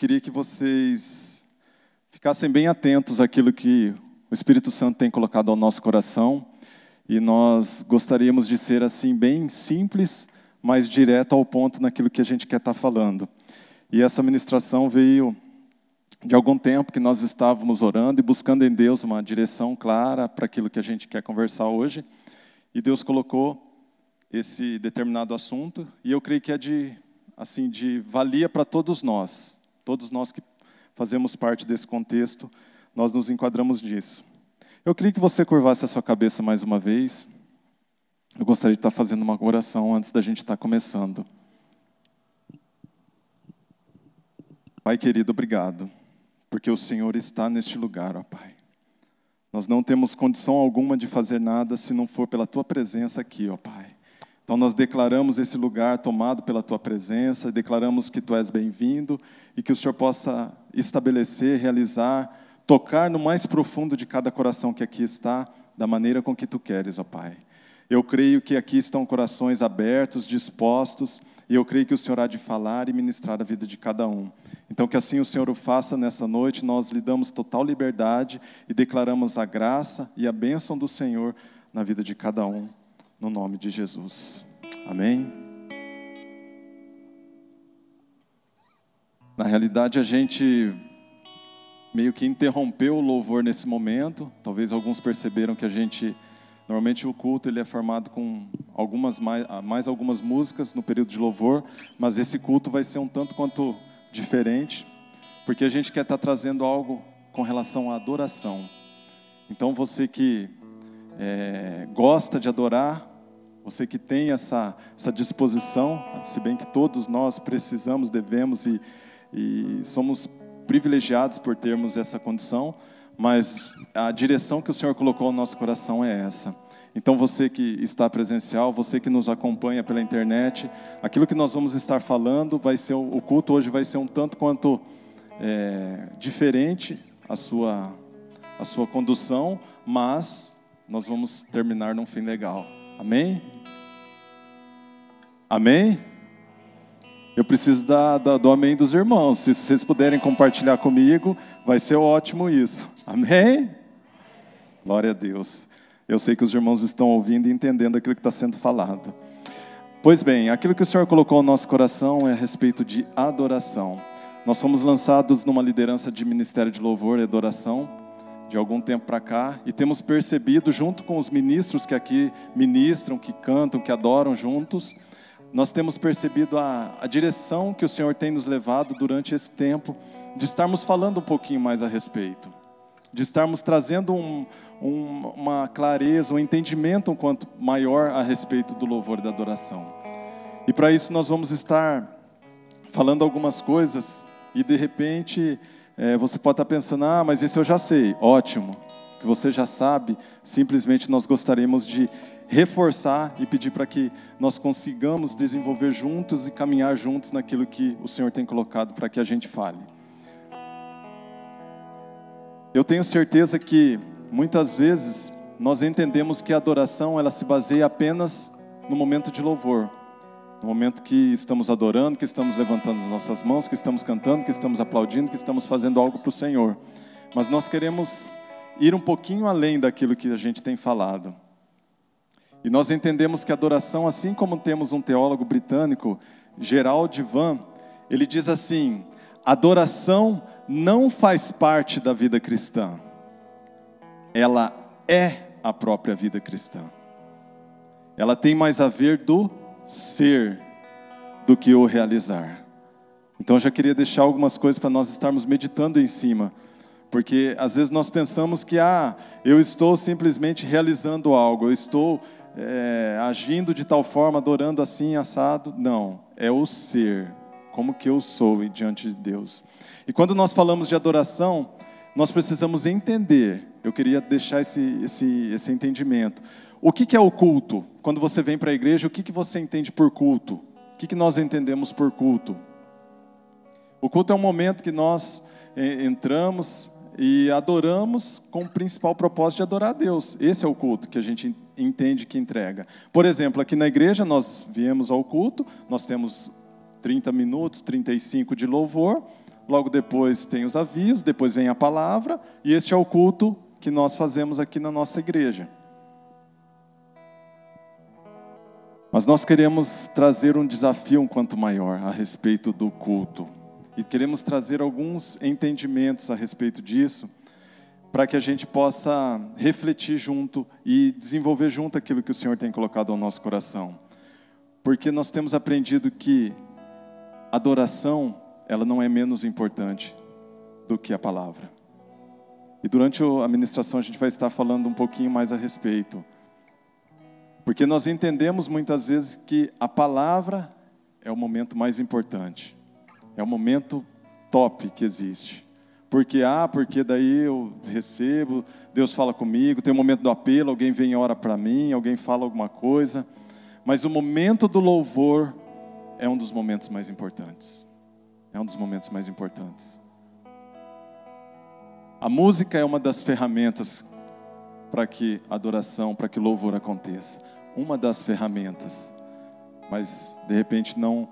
queria que vocês ficassem bem atentos àquilo que o Espírito Santo tem colocado ao nosso coração. E nós gostaríamos de ser assim, bem simples, mas direto ao ponto naquilo que a gente quer estar falando. E essa ministração veio de algum tempo que nós estávamos orando e buscando em Deus uma direção clara para aquilo que a gente quer conversar hoje. E Deus colocou esse determinado assunto, e eu creio que é de assim de valia para todos nós. Todos nós que fazemos parte desse contexto, nós nos enquadramos nisso. Eu queria que você curvasse a sua cabeça mais uma vez. Eu gostaria de estar fazendo uma oração antes da gente estar começando. Pai querido, obrigado, porque o Senhor está neste lugar, ó Pai. Nós não temos condição alguma de fazer nada se não for pela tua presença aqui, ó Pai. Então nós declaramos esse lugar tomado pela tua presença, declaramos que tu és bem-vindo e que o Senhor possa estabelecer, realizar, tocar no mais profundo de cada coração que aqui está, da maneira com que tu queres, ó Pai. Eu creio que aqui estão corações abertos, dispostos, e eu creio que o Senhor há de falar e ministrar a vida de cada um. Então, que assim o Senhor o faça nesta noite, nós lhe damos total liberdade e declaramos a graça e a bênção do Senhor na vida de cada um, no nome de Jesus. Amém? Na realidade, a gente meio que interrompeu o louvor nesse momento. Talvez alguns perceberam que a gente Normalmente o culto ele é formado com algumas mais, mais algumas músicas no período de louvor, mas esse culto vai ser um tanto quanto diferente, porque a gente quer estar trazendo algo com relação à adoração. Então você que é, gosta de adorar, você que tem essa, essa disposição, se bem que todos nós precisamos, devemos e, e somos privilegiados por termos essa condição, mas a direção que o Senhor colocou no nosso coração é essa. Então, você que está presencial, você que nos acompanha pela internet, aquilo que nós vamos estar falando vai ser o culto hoje vai ser um tanto quanto é, diferente a sua a sua condução, mas nós vamos terminar num fim legal. Amém? Amém? Eu preciso da, da, do amém dos irmãos. Se vocês puderem compartilhar comigo, vai ser ótimo isso. Amém? Glória a Deus. Eu sei que os irmãos estão ouvindo e entendendo aquilo que está sendo falado. Pois bem, aquilo que o Senhor colocou no nosso coração é a respeito de adoração. Nós fomos lançados numa liderança de ministério de louvor e adoração de algum tempo para cá e temos percebido, junto com os ministros que aqui ministram, que cantam, que adoram juntos, nós temos percebido a, a direção que o Senhor tem nos levado durante esse tempo de estarmos falando um pouquinho mais a respeito, de estarmos trazendo um, um, uma clareza, um entendimento um quanto maior a respeito do louvor e da adoração. E para isso nós vamos estar falando algumas coisas e de repente é, você pode estar pensando, ah, mas isso eu já sei. Ótimo, que você já sabe. Simplesmente nós gostaríamos de reforçar e pedir para que nós consigamos desenvolver juntos e caminhar juntos naquilo que o Senhor tem colocado para que a gente fale. Eu tenho certeza que muitas vezes nós entendemos que a adoração ela se baseia apenas no momento de louvor, no momento que estamos adorando, que estamos levantando as nossas mãos, que estamos cantando, que estamos aplaudindo, que estamos fazendo algo para o Senhor. Mas nós queremos ir um pouquinho além daquilo que a gente tem falado. E nós entendemos que adoração, assim como temos um teólogo britânico, Gerald Van, ele diz assim: adoração não faz parte da vida cristã, ela é a própria vida cristã. Ela tem mais a ver do ser do que o realizar. Então eu já queria deixar algumas coisas para nós estarmos meditando em cima, porque às vezes nós pensamos que ah, eu estou simplesmente realizando algo, eu estou é, agindo de tal forma, adorando assim, assado. Não, é o ser, como que eu sou diante de Deus. E quando nós falamos de adoração, nós precisamos entender, eu queria deixar esse, esse, esse entendimento. O que, que é o culto? Quando você vem para a igreja, o que, que você entende por culto? O que, que nós entendemos por culto? O culto é um momento que nós é, entramos e adoramos com o principal propósito de adorar a Deus. Esse é o culto que a gente entende que entrega. Por exemplo, aqui na igreja nós viemos ao culto, nós temos 30 minutos, 35 de louvor, logo depois tem os avisos, depois vem a palavra, e este é o culto que nós fazemos aqui na nossa igreja. Mas nós queremos trazer um desafio um quanto maior a respeito do culto. E queremos trazer alguns entendimentos a respeito disso, para que a gente possa refletir junto e desenvolver junto aquilo que o Senhor tem colocado ao nosso coração. Porque nós temos aprendido que adoração, ela não é menos importante do que a palavra. E durante a ministração a gente vai estar falando um pouquinho mais a respeito. Porque nós entendemos muitas vezes que a palavra é o momento mais importante. É o momento top que existe. Porque, ah, porque daí eu recebo, Deus fala comigo, tem o um momento do apelo, alguém vem e ora para mim, alguém fala alguma coisa. Mas o momento do louvor é um dos momentos mais importantes. É um dos momentos mais importantes. A música é uma das ferramentas para que adoração, para que louvor aconteça. Uma das ferramentas. Mas, de repente, não.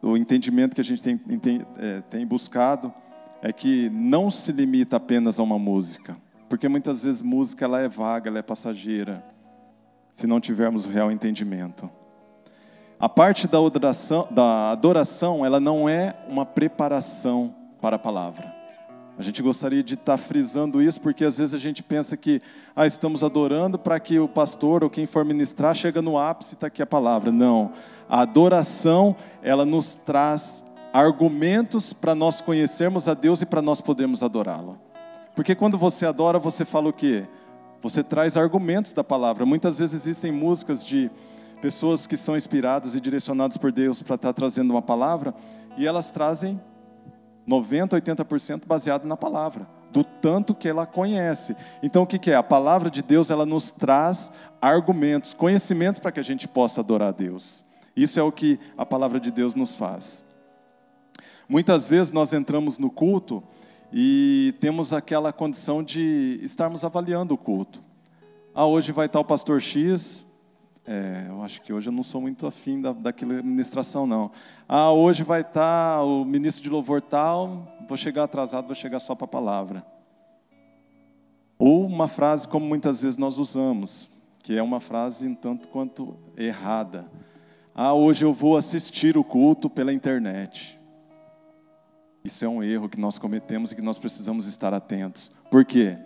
O entendimento que a gente tem, tem, é, tem buscado é que não se limita apenas a uma música, porque muitas vezes música ela é vaga, ela é passageira, se não tivermos o real entendimento. A parte da adoração, da adoração ela não é uma preparação para a palavra. A gente gostaria de estar frisando isso, porque às vezes a gente pensa que ah, estamos adorando para que o pastor ou quem for ministrar chega no ápice e está aqui a palavra. Não. A adoração, ela nos traz argumentos para nós conhecermos a Deus e para nós podermos adorá-lo. Porque quando você adora, você fala o quê? Você traz argumentos da palavra. Muitas vezes existem músicas de pessoas que são inspiradas e direcionadas por Deus para estar trazendo uma palavra, e elas trazem 90, 80% baseado na palavra, do tanto que ela conhece. Então o que, que é? A palavra de Deus ela nos traz argumentos, conhecimentos para que a gente possa adorar a Deus. Isso é o que a palavra de Deus nos faz. Muitas vezes nós entramos no culto e temos aquela condição de estarmos avaliando o culto. Ah, hoje vai estar o pastor X. É, eu acho que hoje eu não sou muito afim da, daquela administração, não. Ah, hoje vai estar o ministro de louvor tal, vou chegar atrasado, vou chegar só para a palavra. Ou uma frase como muitas vezes nós usamos, que é uma frase um tanto quanto errada. Ah, hoje eu vou assistir o culto pela internet. Isso é um erro que nós cometemos e que nós precisamos estar atentos. Por quê?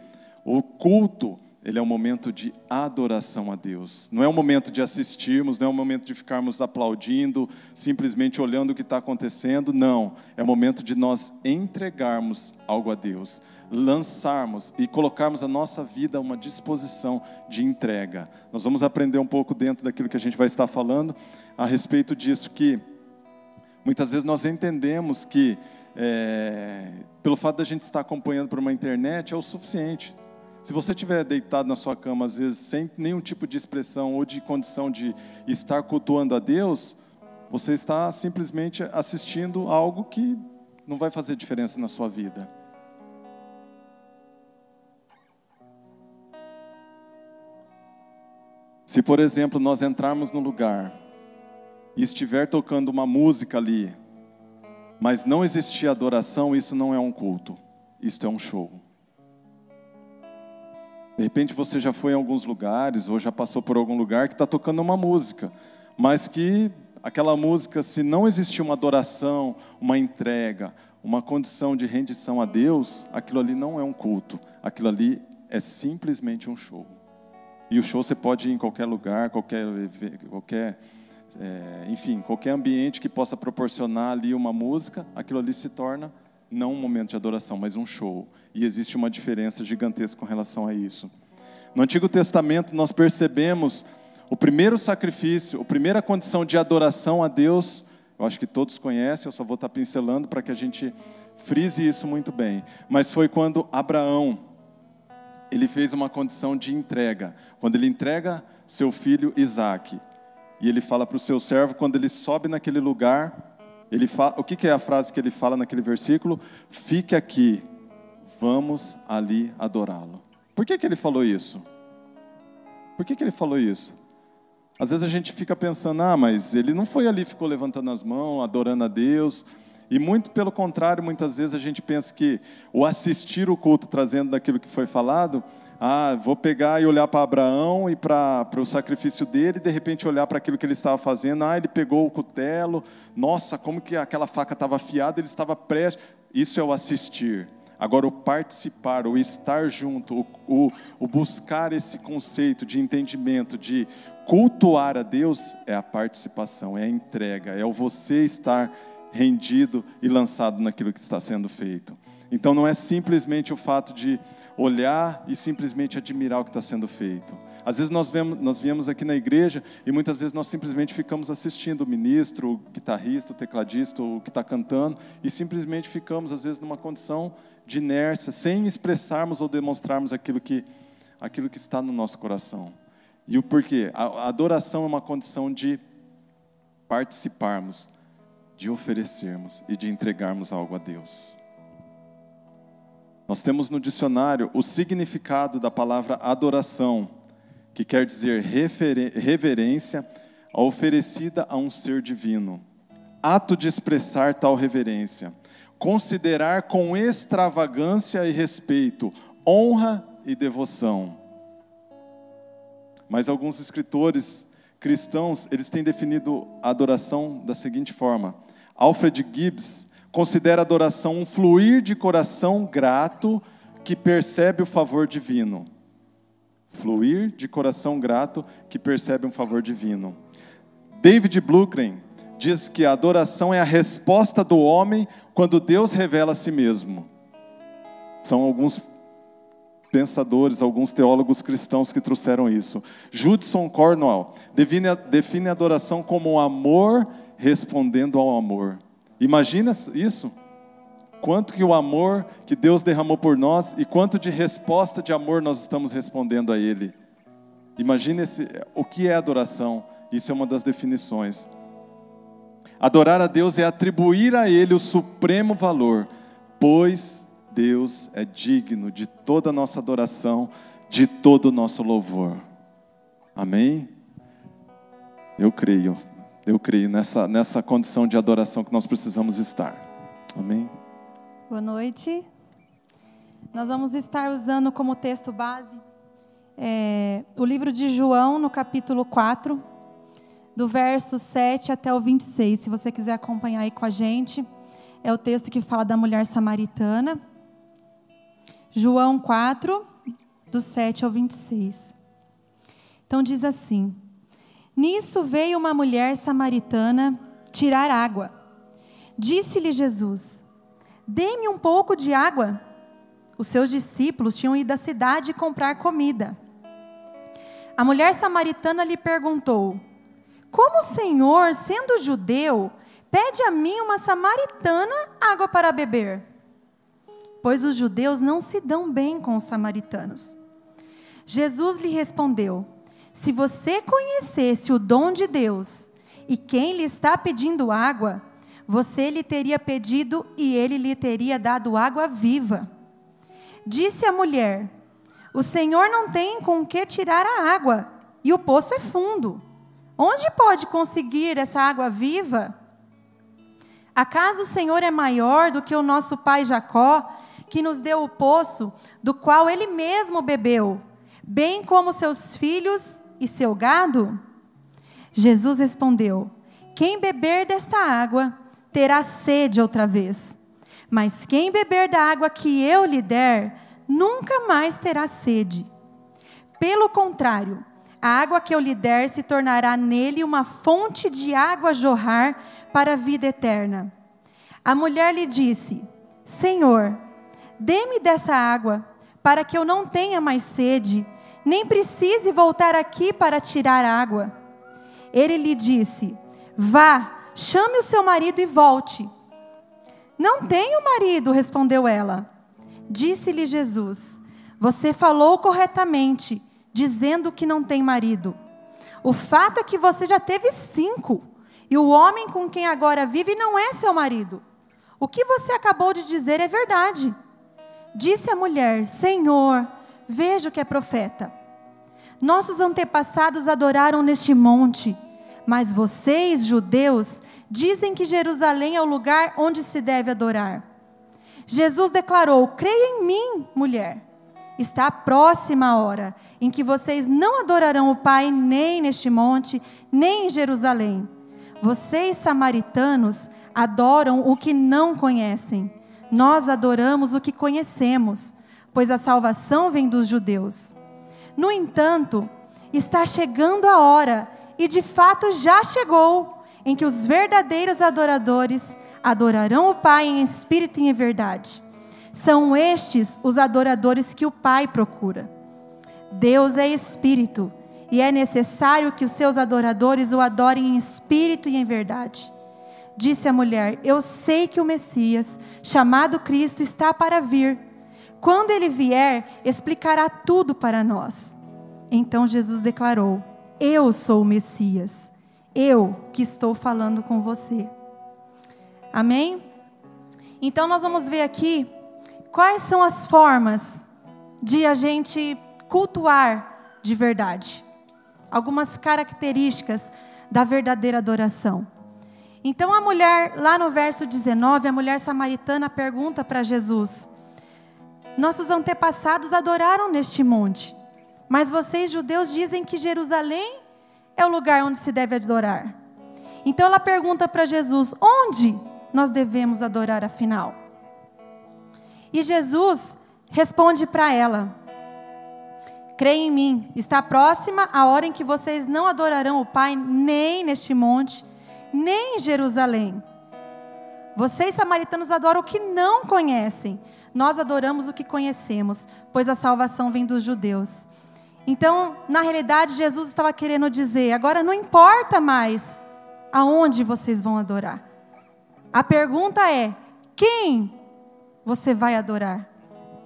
O culto, ele é um momento de adoração a Deus. Não é um momento de assistirmos, não é um momento de ficarmos aplaudindo, simplesmente olhando o que está acontecendo. Não. É o momento de nós entregarmos algo a Deus, lançarmos e colocarmos a nossa vida a uma disposição de entrega. Nós vamos aprender um pouco dentro daquilo que a gente vai estar falando a respeito disso, que muitas vezes nós entendemos que é, pelo fato da gente estar acompanhando por uma internet, é o suficiente. Se você estiver deitado na sua cama, às vezes, sem nenhum tipo de expressão ou de condição de estar cultuando a Deus, você está simplesmente assistindo algo que não vai fazer diferença na sua vida. Se, por exemplo, nós entrarmos no lugar e estiver tocando uma música ali, mas não existir adoração, isso não é um culto, isso é um show. De repente você já foi em alguns lugares, ou já passou por algum lugar que está tocando uma música, mas que aquela música, se não existir uma adoração, uma entrega, uma condição de rendição a Deus, aquilo ali não é um culto, aquilo ali é simplesmente um show. E o show você pode ir em qualquer lugar, qualquer, qualquer é, enfim, qualquer ambiente que possa proporcionar ali uma música, aquilo ali se torna não um momento de adoração, mas um show. E existe uma diferença gigantesca com relação a isso. No Antigo Testamento, nós percebemos o primeiro sacrifício, a primeira condição de adoração a Deus, eu acho que todos conhecem, eu só vou estar pincelando para que a gente frise isso muito bem. Mas foi quando Abraão, ele fez uma condição de entrega. Quando ele entrega seu filho Isaque. E ele fala para o seu servo, quando ele sobe naquele lugar, ele fala, o que, que é a frase que ele fala naquele versículo? Fique aqui, vamos ali adorá-lo. Por que, que ele falou isso? Por que, que ele falou isso? Às vezes a gente fica pensando, ah, mas ele não foi ali, ficou levantando as mãos, adorando a Deus, E muito pelo contrário, muitas vezes a gente pensa que o assistir o culto trazendo daquilo que foi falado, ah, vou pegar e olhar para Abraão e para, o sacrifício dele, e de repente olhar para aquilo que ele estava fazendo, ah, ele pegou o cutelo, nossa, como que aquela faca estava afiada, ele estava prestes. Isso é o assistir. Agora, o participar, o estar junto, o, o, o, buscar esse conceito de entendimento, de cultuar a Deus, é a participação, é a entrega, é o você estar rendido e lançado naquilo que está sendo feito. Então, não é simplesmente o fato de olhar e simplesmente admirar o que está sendo feito. Às vezes nós, vemos, nós viemos aqui na igreja e muitas vezes nós simplesmente ficamos assistindo o ministro, o guitarrista, o tecladista, o que está cantando, e simplesmente ficamos, às vezes, numa condição de inércia, sem expressarmos ou demonstrarmos aquilo que, aquilo que está no nosso coração. E o porquê? A, a adoração é uma condição de participarmos, de oferecermos e de entregarmos algo a Deus. Nós temos no dicionário o significado da palavra adoração que quer dizer reverência oferecida a um ser divino. Ato de expressar tal reverência. Considerar com extravagância e respeito, honra e devoção. Mas alguns escritores cristãos, eles têm definido a adoração da seguinte forma: Alfred Gibbs considera a adoração um fluir de coração grato que percebe o favor divino fluir de coração grato que percebe um favor divino. David Blucren diz que a adoração é a resposta do homem quando Deus revela a si mesmo. São alguns pensadores, alguns teólogos cristãos que trouxeram isso. Judson Cornwell define a, define a adoração como o amor respondendo ao amor. Imagina isso? quanto que o amor que Deus derramou por nós e quanto de resposta de amor nós estamos respondendo a Ele. Imagine esse, o que é adoração, isso é uma das definições. Adorar a Deus é atribuir a Ele o supremo valor, pois Deus é digno de toda a nossa adoração, de todo o nosso louvor. Amém? Eu creio, eu creio nessa, nessa condição de adoração que nós precisamos estar. Amém? Boa noite. Nós vamos estar usando como texto base é, o livro de João, no capítulo 4, do verso 7 até o 26. Se você quiser acompanhar aí com a gente, é o texto que fala da mulher samaritana. João 4, do 7 ao 26. Então diz assim: Nisso veio uma mulher samaritana tirar água. Disse-lhe Jesus: Dê-me um pouco de água. Os seus discípulos tinham ido à cidade comprar comida. A mulher samaritana lhe perguntou: Como o Senhor, sendo judeu, pede a mim, uma samaritana, água para beber? Pois os judeus não se dão bem com os samaritanos. Jesus lhe respondeu: Se você conhecesse o dom de Deus e quem lhe está pedindo água, você lhe teria pedido e ele lhe teria dado água viva. Disse a mulher: O Senhor não tem com que tirar a água, e o poço é fundo. Onde pode conseguir essa água viva? Acaso o Senhor é maior do que o nosso pai Jacó, que nos deu o poço, do qual ele mesmo bebeu, bem como seus filhos e seu gado? Jesus respondeu: Quem beber desta água terá sede outra vez. Mas quem beber da água que eu lhe der, nunca mais terá sede. Pelo contrário, a água que eu lhe der se tornará nele uma fonte de água jorrar para a vida eterna. A mulher lhe disse: Senhor, dê-me dessa água, para que eu não tenha mais sede, nem precise voltar aqui para tirar água. Ele lhe disse: Vá, Chame o seu marido e volte. Não tenho marido, respondeu ela. Disse-lhe Jesus: Você falou corretamente, dizendo que não tem marido. O fato é que você já teve cinco, e o homem com quem agora vive não é seu marido. O que você acabou de dizer é verdade. Disse a mulher: Senhor, vejo que é profeta. Nossos antepassados adoraram neste monte Mas vocês, judeus, dizem que Jerusalém é o lugar onde se deve adorar. Jesus declarou: Creia em mim, mulher. Está próxima a hora em que vocês não adorarão o Pai nem neste monte, nem em Jerusalém. Vocês, samaritanos, adoram o que não conhecem. Nós adoramos o que conhecemos, pois a salvação vem dos judeus. No entanto, está chegando a hora, e de fato já chegou, em que os verdadeiros adoradores adorarão o Pai em espírito e em verdade. São estes os adoradores que o Pai procura. Deus é espírito, e é necessário que os seus adoradores o adorem em espírito e em verdade. Disse a mulher: Eu sei que o Messias, chamado Cristo, está para vir. Quando ele vier, explicará tudo para nós. Então Jesus declarou: Eu sou o Messias, eu que estou falando com você. Amém? Então nós vamos ver aqui quais são as formas de a gente cultuar de verdade. Algumas características da verdadeira adoração. Então a mulher, lá no verso 19, a mulher samaritana pergunta para Jesus: Nossos antepassados adoraram neste monte, mas vocês judeus dizem que Jerusalém é o lugar onde se deve adorar. Então ela pergunta para Jesus: Onde nós devemos adorar afinal? E Jesus responde para ela: Creia em mim, está próxima a hora em que vocês não adorarão o Pai nem neste monte, nem em Jerusalém. Vocês samaritanos adoram o que não conhecem. Nós adoramos o que conhecemos, pois a salvação vem dos judeus. Então, na realidade, Jesus estava querendo dizer: agora não importa mais aonde vocês vão adorar. A pergunta é: quem você vai adorar?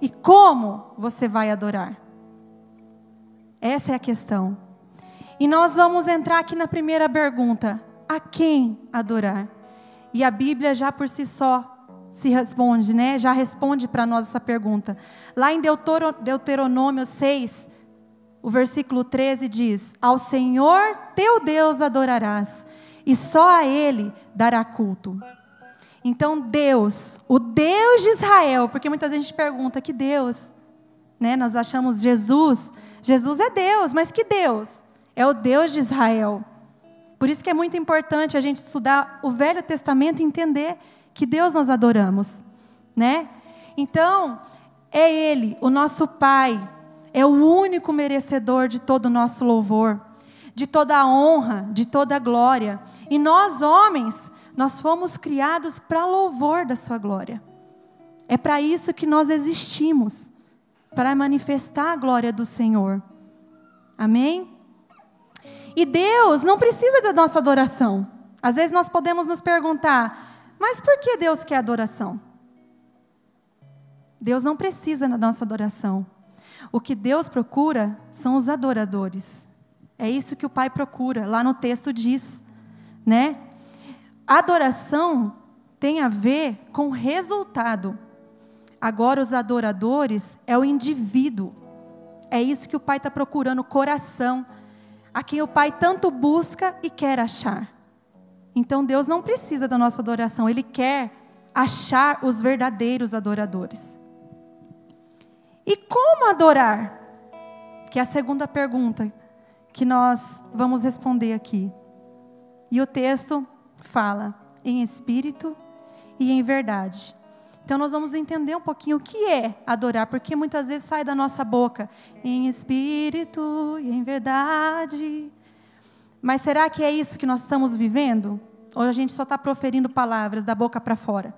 E como você vai adorar? Essa é a questão. E nós vamos entrar aqui na primeira pergunta: a quem adorar? E a Bíblia já por si só se responde, né? Já responde para nós essa pergunta. Lá em Deuteronômio 6, o versículo 13 diz: Ao Senhor teu Deus adorarás, e só a Ele dará culto. Então, Deus, o Deus de Israel, porque muitas vezes a gente pergunta: que Deus? Né? Nós achamos Jesus, Jesus é Deus, mas que Deus? É o Deus de Israel. Por isso que é muito importante a gente estudar o Velho Testamento e entender que Deus nós adoramos, né? Então, é Ele, o nosso Pai, é o único merecedor de todo o nosso louvor, de toda a honra, de toda a glória. E nós, homens, nós fomos criados para louvor da Sua glória. É para isso que nós existimos para manifestar a glória do Senhor. Amém? E Deus não precisa da nossa adoração. Às vezes nós podemos nos perguntar, mas por que Deus quer adoração? Deus não precisa da nossa adoração. O que Deus procura são os adoradores. É isso que o Pai procura, lá no texto diz, né? Adoração tem a ver com resultado. Agora, os adoradores é o indivíduo. É isso que o Pai está procurando, o coração. A quem o Pai tanto busca e quer achar. Então, Deus não precisa da nossa adoração, Ele quer achar os verdadeiros adoradores. E como adorar? Que é a segunda pergunta que nós vamos responder aqui. E o texto fala em espírito e em verdade. Então nós vamos entender um pouquinho o que é adorar, porque muitas vezes sai da nossa boca em espírito e em verdade. Mas será que é isso que nós estamos vivendo? Ou a gente só está proferindo palavras da boca para fora,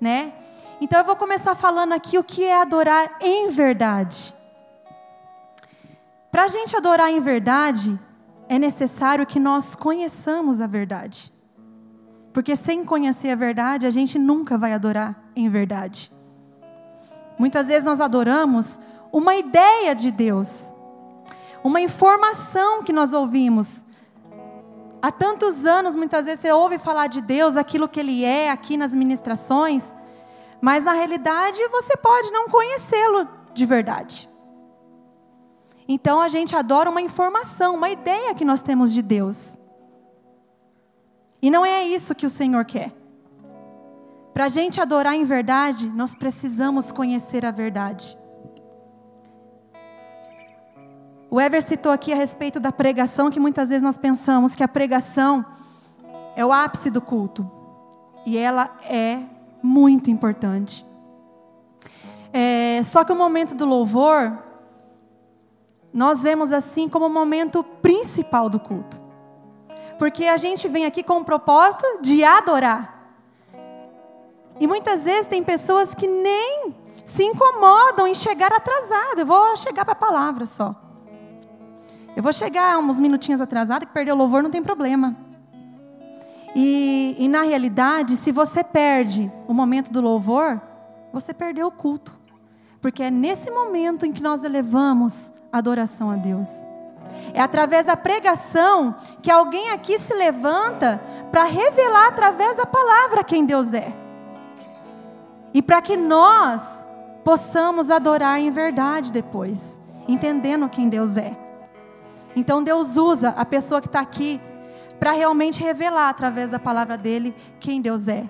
né? Então eu vou começar falando aqui o que é adorar em verdade. Para a gente adorar em verdade, é necessário que nós conheçamos a verdade. Porque sem conhecer a verdade, a gente nunca vai adorar em verdade. Muitas vezes nós adoramos uma ideia de Deus, uma informação que nós ouvimos. Há tantos anos, muitas vezes você ouve falar de Deus, aquilo que Ele é, aqui nas ministrações, mas na realidade você pode não conhecê-lo de verdade. Então a gente adora uma informação, uma ideia que nós temos de Deus. E não é isso que o Senhor quer. Para a gente adorar em verdade, nós precisamos conhecer a verdade. O Ever citou aqui a respeito da pregação, que muitas vezes nós pensamos que a pregação é o ápice do culto. E ela é muito importante. É, só que o momento do louvor, nós vemos assim como o momento principal do culto. Porque a gente vem aqui com o propósito de adorar. E muitas vezes tem pessoas que nem se incomodam em chegar atrasado. Eu vou chegar para a palavra só. Eu vou chegar uns minutinhos atrasado, que perder o louvor não tem problema. E, e, na realidade, se você perde o momento do louvor, você perdeu o culto. Porque é nesse momento em que nós elevamos a adoração a Deus. É através da pregação que alguém aqui se levanta para revelar através da palavra quem Deus é. E para que nós possamos adorar em verdade depois, entendendo quem Deus é. Então Deus usa a pessoa que está aqui para realmente revelar através da palavra dele quem Deus é.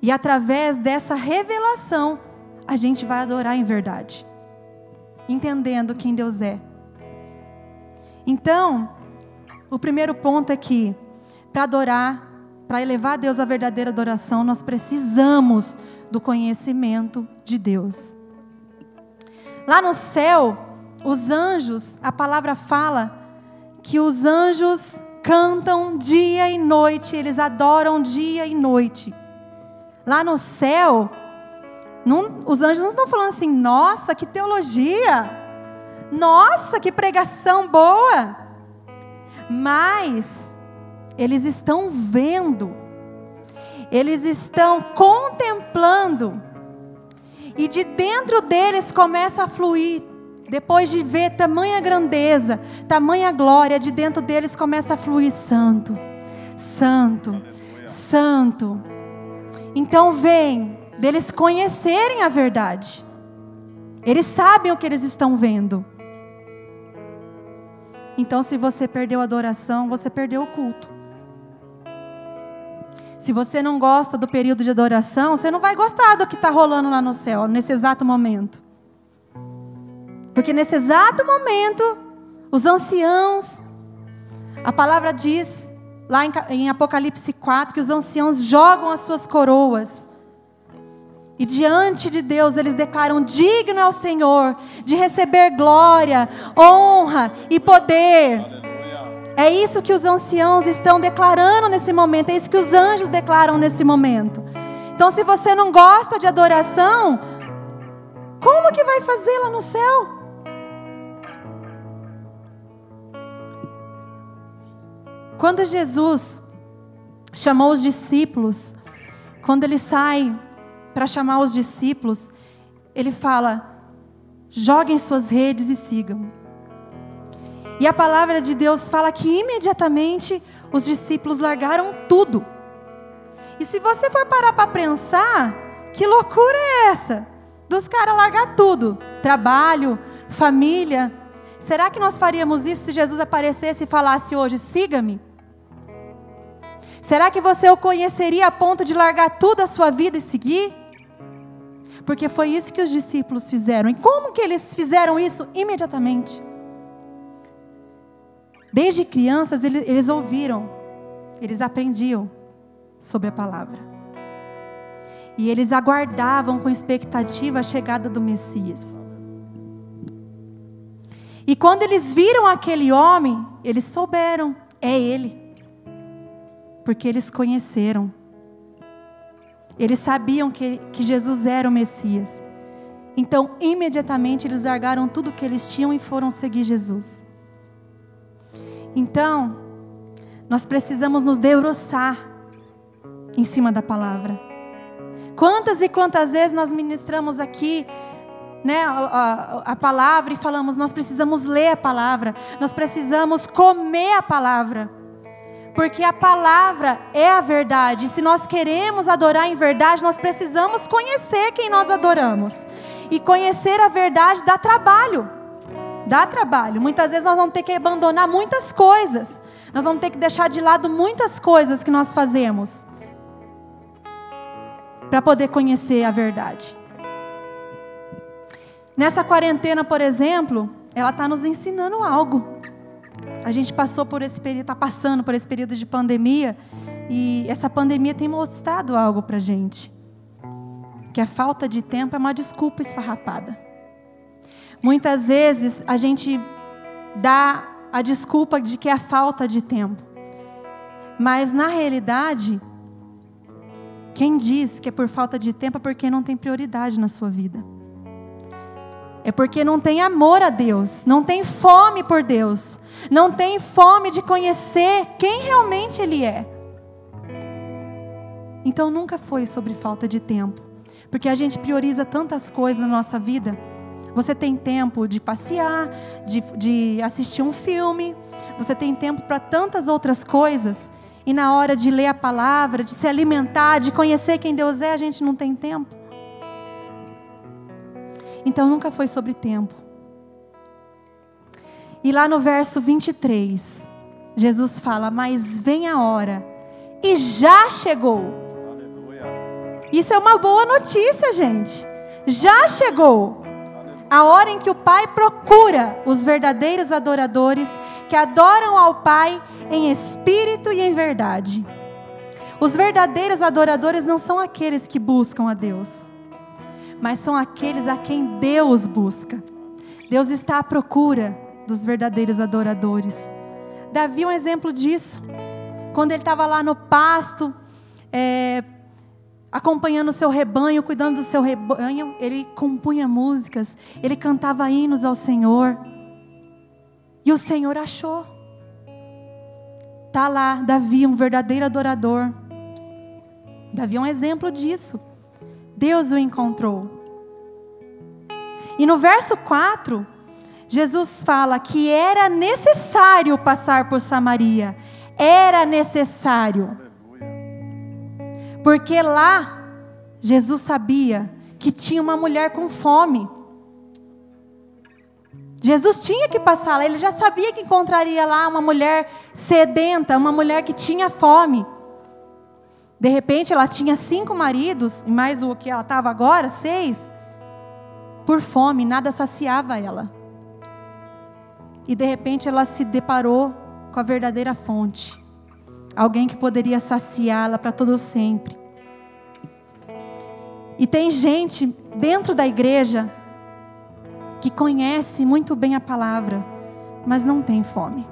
E através dessa revelação, a gente vai adorar em verdade, entendendo quem Deus é. Então, o primeiro ponto é que, para adorar, para elevar a Deus a verdadeira adoração, nós precisamos do conhecimento de Deus. Lá no céu, os anjos, a palavra fala que os anjos cantam dia e noite, eles adoram dia e noite. Lá no céu, não, os anjos não estão falando assim, nossa, que teologia, nossa, que pregação boa. Mas eles estão vendo eles estão contemplando, e de dentro deles começa a fluir, depois de ver tamanha grandeza, tamanha glória, de dentro deles começa a fluir santo, santo, santo. Então vem deles conhecerem a verdade. Eles sabem o que eles estão vendo. Então, se você perdeu a adoração, você perdeu o culto. Se você não gosta do período de adoração, você não vai gostar do que está rolando lá no céu, nesse exato momento. Porque nesse exato momento, os anciãos, a palavra diz, lá em Apocalipse 4, que os anciãos jogam as suas coroas. E diante de Deus eles declaram: digno é o Senhor de receber glória, honra e poder. É isso que os anciãos estão declarando nesse momento, é isso que os anjos declaram nesse momento. Então, se você não gosta de adoração, como que vai fazer lá no céu? Quando Jesus chamou os discípulos, quando ele sai para chamar os discípulos, ele fala: joguem suas redes e sigam. E a palavra de Deus fala que imediatamente os discípulos largaram tudo. E se você for parar para pensar, que loucura é essa? Dos caras largar tudo: trabalho, família. Será que nós faríamos isso se Jesus aparecesse e falasse hoje: siga-me? Será que você o conheceria a ponto de largar tudo a sua vida e seguir? Porque foi isso que os discípulos fizeram. E como que eles fizeram isso imediatamente? Desde crianças eles, eles ouviram, eles aprendiam sobre a palavra. E eles aguardavam com expectativa a chegada do Messias. E quando eles viram aquele homem, eles souberam, é ele. Porque eles conheceram. Eles sabiam que, que Jesus era o Messias. Então, imediatamente, eles largaram tudo que eles tinham e foram seguir Jesus. Então, nós precisamos nos debruçar em cima da palavra. Quantas e quantas vezes nós ministramos aqui né, a, a, a, palavra e falamos, nós precisamos ler a palavra, nós precisamos comer a palavra, porque a palavra é a verdade. Se nós queremos adorar em verdade, nós precisamos conhecer quem nós adoramos, e conhecer a verdade dá trabalho Dá trabalho. Muitas vezes nós vamos ter que abandonar muitas coisas. Nós vamos ter que deixar de lado muitas coisas que nós fazemos para poder conhecer a verdade. Nessa quarentena, por exemplo, ela está nos ensinando algo. A gente passou por esse período, está passando por esse período de pandemia, e essa pandemia tem mostrado algo para a gente. Que a falta de tempo é uma desculpa esfarrapada. Muitas vezes a gente dá a desculpa de que é a falta de tempo. Mas na realidade, quem diz que é por falta de tempo é porque não tem prioridade na sua vida. É porque não tem amor a Deus, não tem fome por Deus, não tem fome de conhecer quem realmente Ele é. Então nunca foi sobre falta de tempo, porque a gente prioriza tantas coisas na nossa vida você tem tempo de passear, de, de assistir um filme, você tem tempo para tantas outras coisas. E na hora de ler a palavra, de se alimentar, de conhecer quem Deus é, a gente não tem tempo. Então nunca foi sobre tempo. E lá no verso 23, Jesus fala: Mas vem a hora, e já chegou. Aleluia. Isso é uma boa notícia, gente. Já chegou a hora em que o Pai procura os verdadeiros adoradores que adoram ao Pai em espírito e em verdade. Os verdadeiros adoradores não são aqueles que buscam a Deus, mas são aqueles a quem Deus busca. Deus está à procura dos verdadeiros adoradores. Davi é um exemplo disso. Quando ele estava lá no pasto, é, acompanhando o seu rebanho, cuidando do seu rebanho, ele compunha músicas, ele cantava hinos ao Senhor. E o Senhor achou. Tá lá Davi, um verdadeiro adorador. Davi é um exemplo disso. Deus o encontrou. E no verso 4, Jesus fala que era necessário passar por Samaria. Era necessário. Porque lá, Jesus sabia que tinha uma mulher com fome. Jesus tinha que passar lá, ele já sabia que encontraria lá uma mulher sedenta, uma mulher que tinha fome. De repente, ela tinha cinco maridos, e mais o que ela estava agora, seis. Por fome, nada saciava ela. E de repente, ela se deparou com a verdadeira fonte alguém que poderia saciá-la para todo sempre. E tem gente dentro da igreja que conhece muito bem a palavra, mas não tem fome.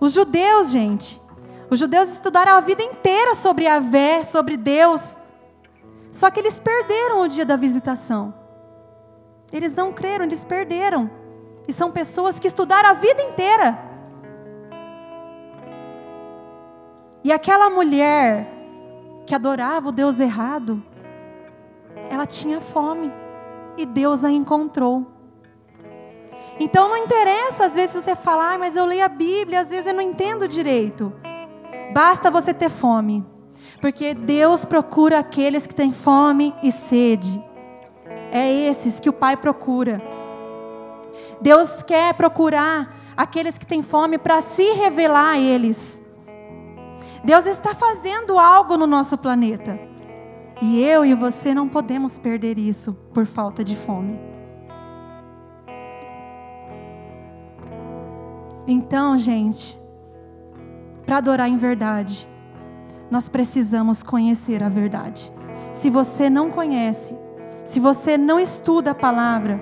Os judeus, gente, os judeus estudaram a vida inteira sobre a vé, sobre Deus. Só que eles perderam o dia da visitação. Eles não creram, eles perderam. E são pessoas que estudaram a vida inteira. E aquela mulher que adorava o Deus errado, ela tinha fome e Deus a encontrou. Então não interessa às vezes você falar, ah, mas eu leio a Bíblia, às vezes eu não entendo direito. Basta você ter fome, porque Deus procura aqueles que têm fome e sede. É esses que o Pai procura. Deus quer procurar aqueles que têm fome para se revelar a eles. Deus está fazendo algo no nosso planeta. E eu e você não podemos perder isso por falta de fome. Então, gente, para adorar em verdade, nós precisamos conhecer a verdade. Se você não conhece, se você não estuda a palavra,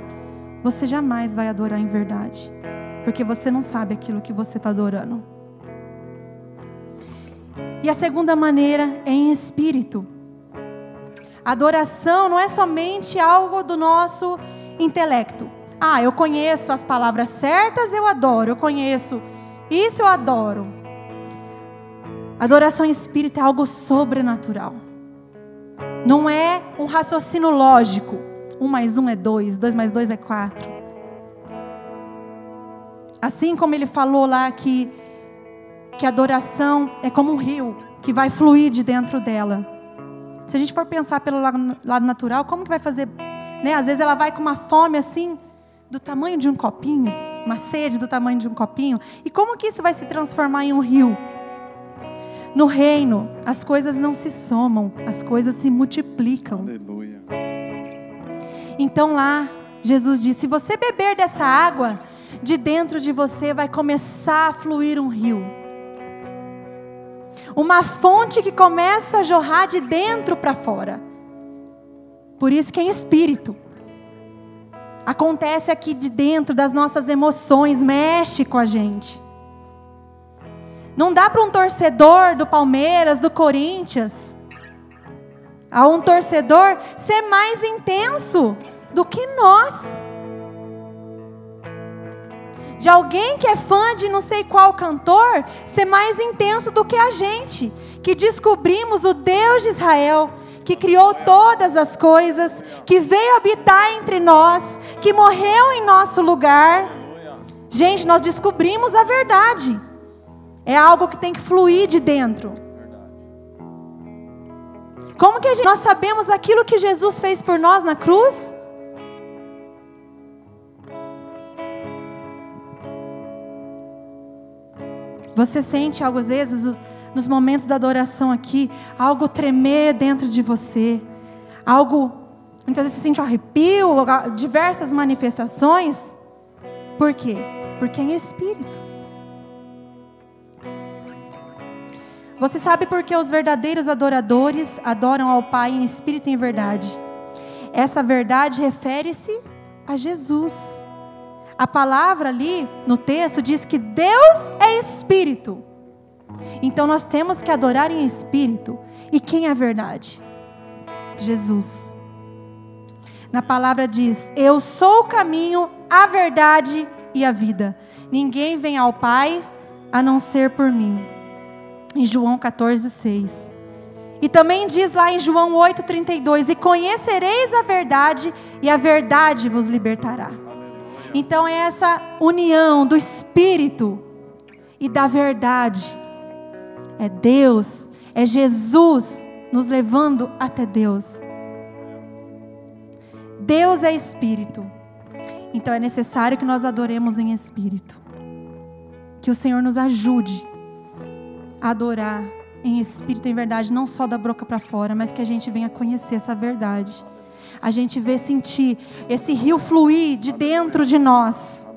você jamais vai adorar em verdade, porque você não sabe aquilo que você está adorando. E a segunda maneira é em espírito. Adoração não é somente algo do nosso intelecto. Ah, eu conheço as palavras certas, eu adoro. Eu conheço isso, eu adoro. Adoração em espírito é algo sobrenatural. Não é um raciocínio lógico. Um mais um é dois, dois mais dois é quatro. Assim como ele falou lá que que a adoração é como um rio que vai fluir de dentro dela. Se a gente for pensar pelo lado natural, como que vai fazer? Né? Às vezes ela vai com uma fome assim, do tamanho de um copinho, uma sede do tamanho de um copinho, e como que isso vai se transformar em um rio? No reino, as coisas não se somam, as coisas se multiplicam. Aleluia. Então lá, Jesus disse: se você beber dessa água, de dentro de você vai começar a fluir um rio. Uma fonte que começa a jorrar de dentro para fora. Por isso que é em espírito. Acontece aqui de dentro das nossas emoções, mexe com a gente. Não dá para um torcedor do Palmeiras, do Corinthians, a um torcedor ser mais intenso do que nós. De alguém que é fã de não sei qual cantor ser mais intenso do que a gente, que descobrimos o Deus de Israel, que criou todas as coisas, que veio habitar entre nós, que morreu em nosso lugar. Gente, nós descobrimos a verdade. É algo que tem que fluir de dentro. Como que gente, nós sabemos aquilo que Jesus fez por nós na cruz? Você sente algo às vezes nos momentos da adoração aqui, algo tremer dentro de você, algo muitas vezes você sente um arrepio, diversas manifestações. Por quê? Porque é em espírito. Você sabe por que os verdadeiros adoradores adoram ao Pai em espírito e em verdade? Essa verdade refere-se a Jesus. A palavra ali no texto diz que Deus é espírito. Então nós temos que adorar em espírito. E quem é a verdade? Jesus. Na palavra diz: Eu sou o caminho, a verdade e a vida. Ninguém vem ao Pai a não ser por mim em João 14, 6. E também diz lá em João 8,32: E conhecereis a verdade, e a verdade vos libertará. Então é essa união do Espírito e da verdade. É Deus, é Jesus nos levando até Deus. Deus é Espírito. Então é necessário que nós adoremos em Espírito. Que o Senhor nos ajude adorar em espírito em verdade, não só da boca para fora, mas que a gente venha conhecer essa verdade. A gente vê sentir esse rio fluir de dentro de nós.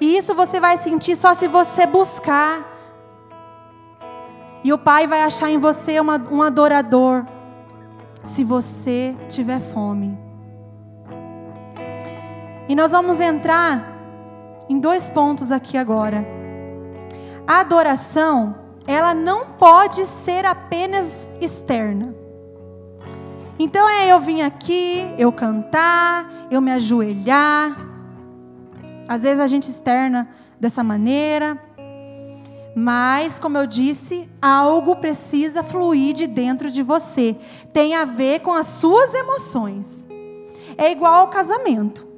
E isso você vai sentir só se você buscar. E o Pai vai achar em você uma, um adorador, se você tiver fome. E nós vamos entrar em dois pontos aqui agora. A adoração ela não pode ser apenas externa. Então é eu vir aqui, eu cantar, eu me ajoelhar. Às vezes a gente externa dessa maneira, mas como eu disse, algo precisa fluir de dentro de você. Tem a ver com as suas emoções. É igual ao casamento.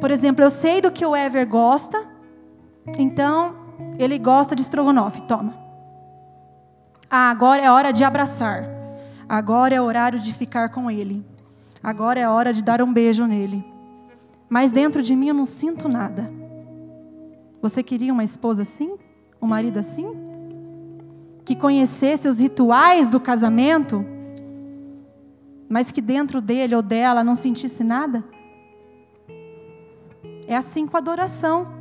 Por exemplo, eu sei do que o Ever gosta, então ele gosta de estrogonofe, toma. Ah, agora é hora de abraçar. Agora é horário de ficar com ele. Agora é hora de dar um beijo nele. Mas dentro de mim eu não sinto nada. Você queria uma esposa assim? Um marido assim? Que conhecesse os rituais do casamento, mas que dentro dele ou dela não sentisse nada? É assim com a adoração.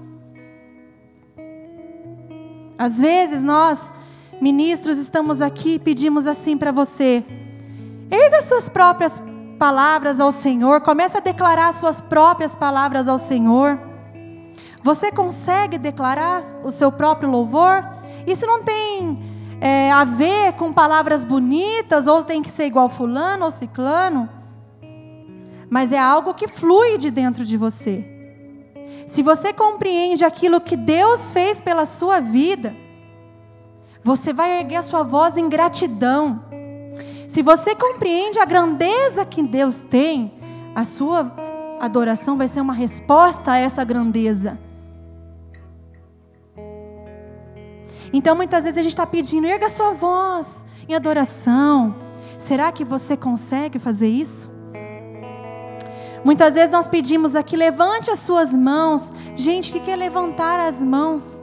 Às vezes nós, ministros, estamos aqui e pedimos assim para você: erga suas próprias palavras ao Senhor, comece a declarar suas próprias palavras ao Senhor. Você consegue declarar o seu próprio louvor? Isso não tem é, a ver com palavras bonitas, ou tem que ser igual fulano ou ciclano, mas é algo que flui de dentro de você. Se você compreende aquilo que Deus fez pela sua vida, você vai erguer a sua voz em gratidão. Se você compreende a grandeza que Deus tem, a sua adoração vai ser uma resposta a essa grandeza. Então muitas vezes a gente está pedindo, erga a sua voz em adoração. Será que você consegue fazer isso? Muitas vezes nós pedimos aqui, levante as suas mãos. Gente, que é levantar as mãos?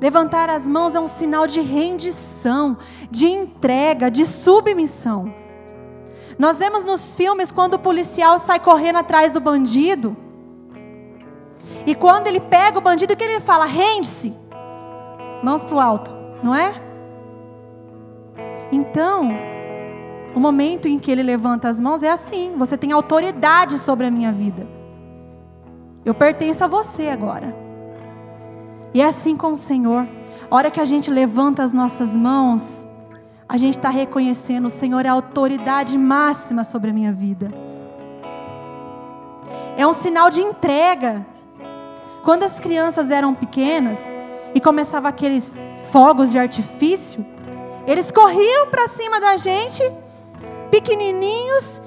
Levantar as mãos é um sinal de rendição, de entrega, de submissão. Nós vemos nos filmes quando o policial sai correndo atrás do bandido. E quando ele pega o bandido, o que ele fala? Rende-se. Mãos para o alto, não é? Então, o momento em que ele levanta as mãos é assim: você tem autoridade sobre a minha vida. Eu pertenço a você agora. E é assim com o Senhor. A hora que a gente levanta as nossas mãos, a gente está reconhecendo: o Senhor é a autoridade máxima sobre a minha vida. É um sinal de entrega. Quando as crianças eram pequenas e começava aqueles fogos de artifício, eles corriam para cima da gente, pequenininhos,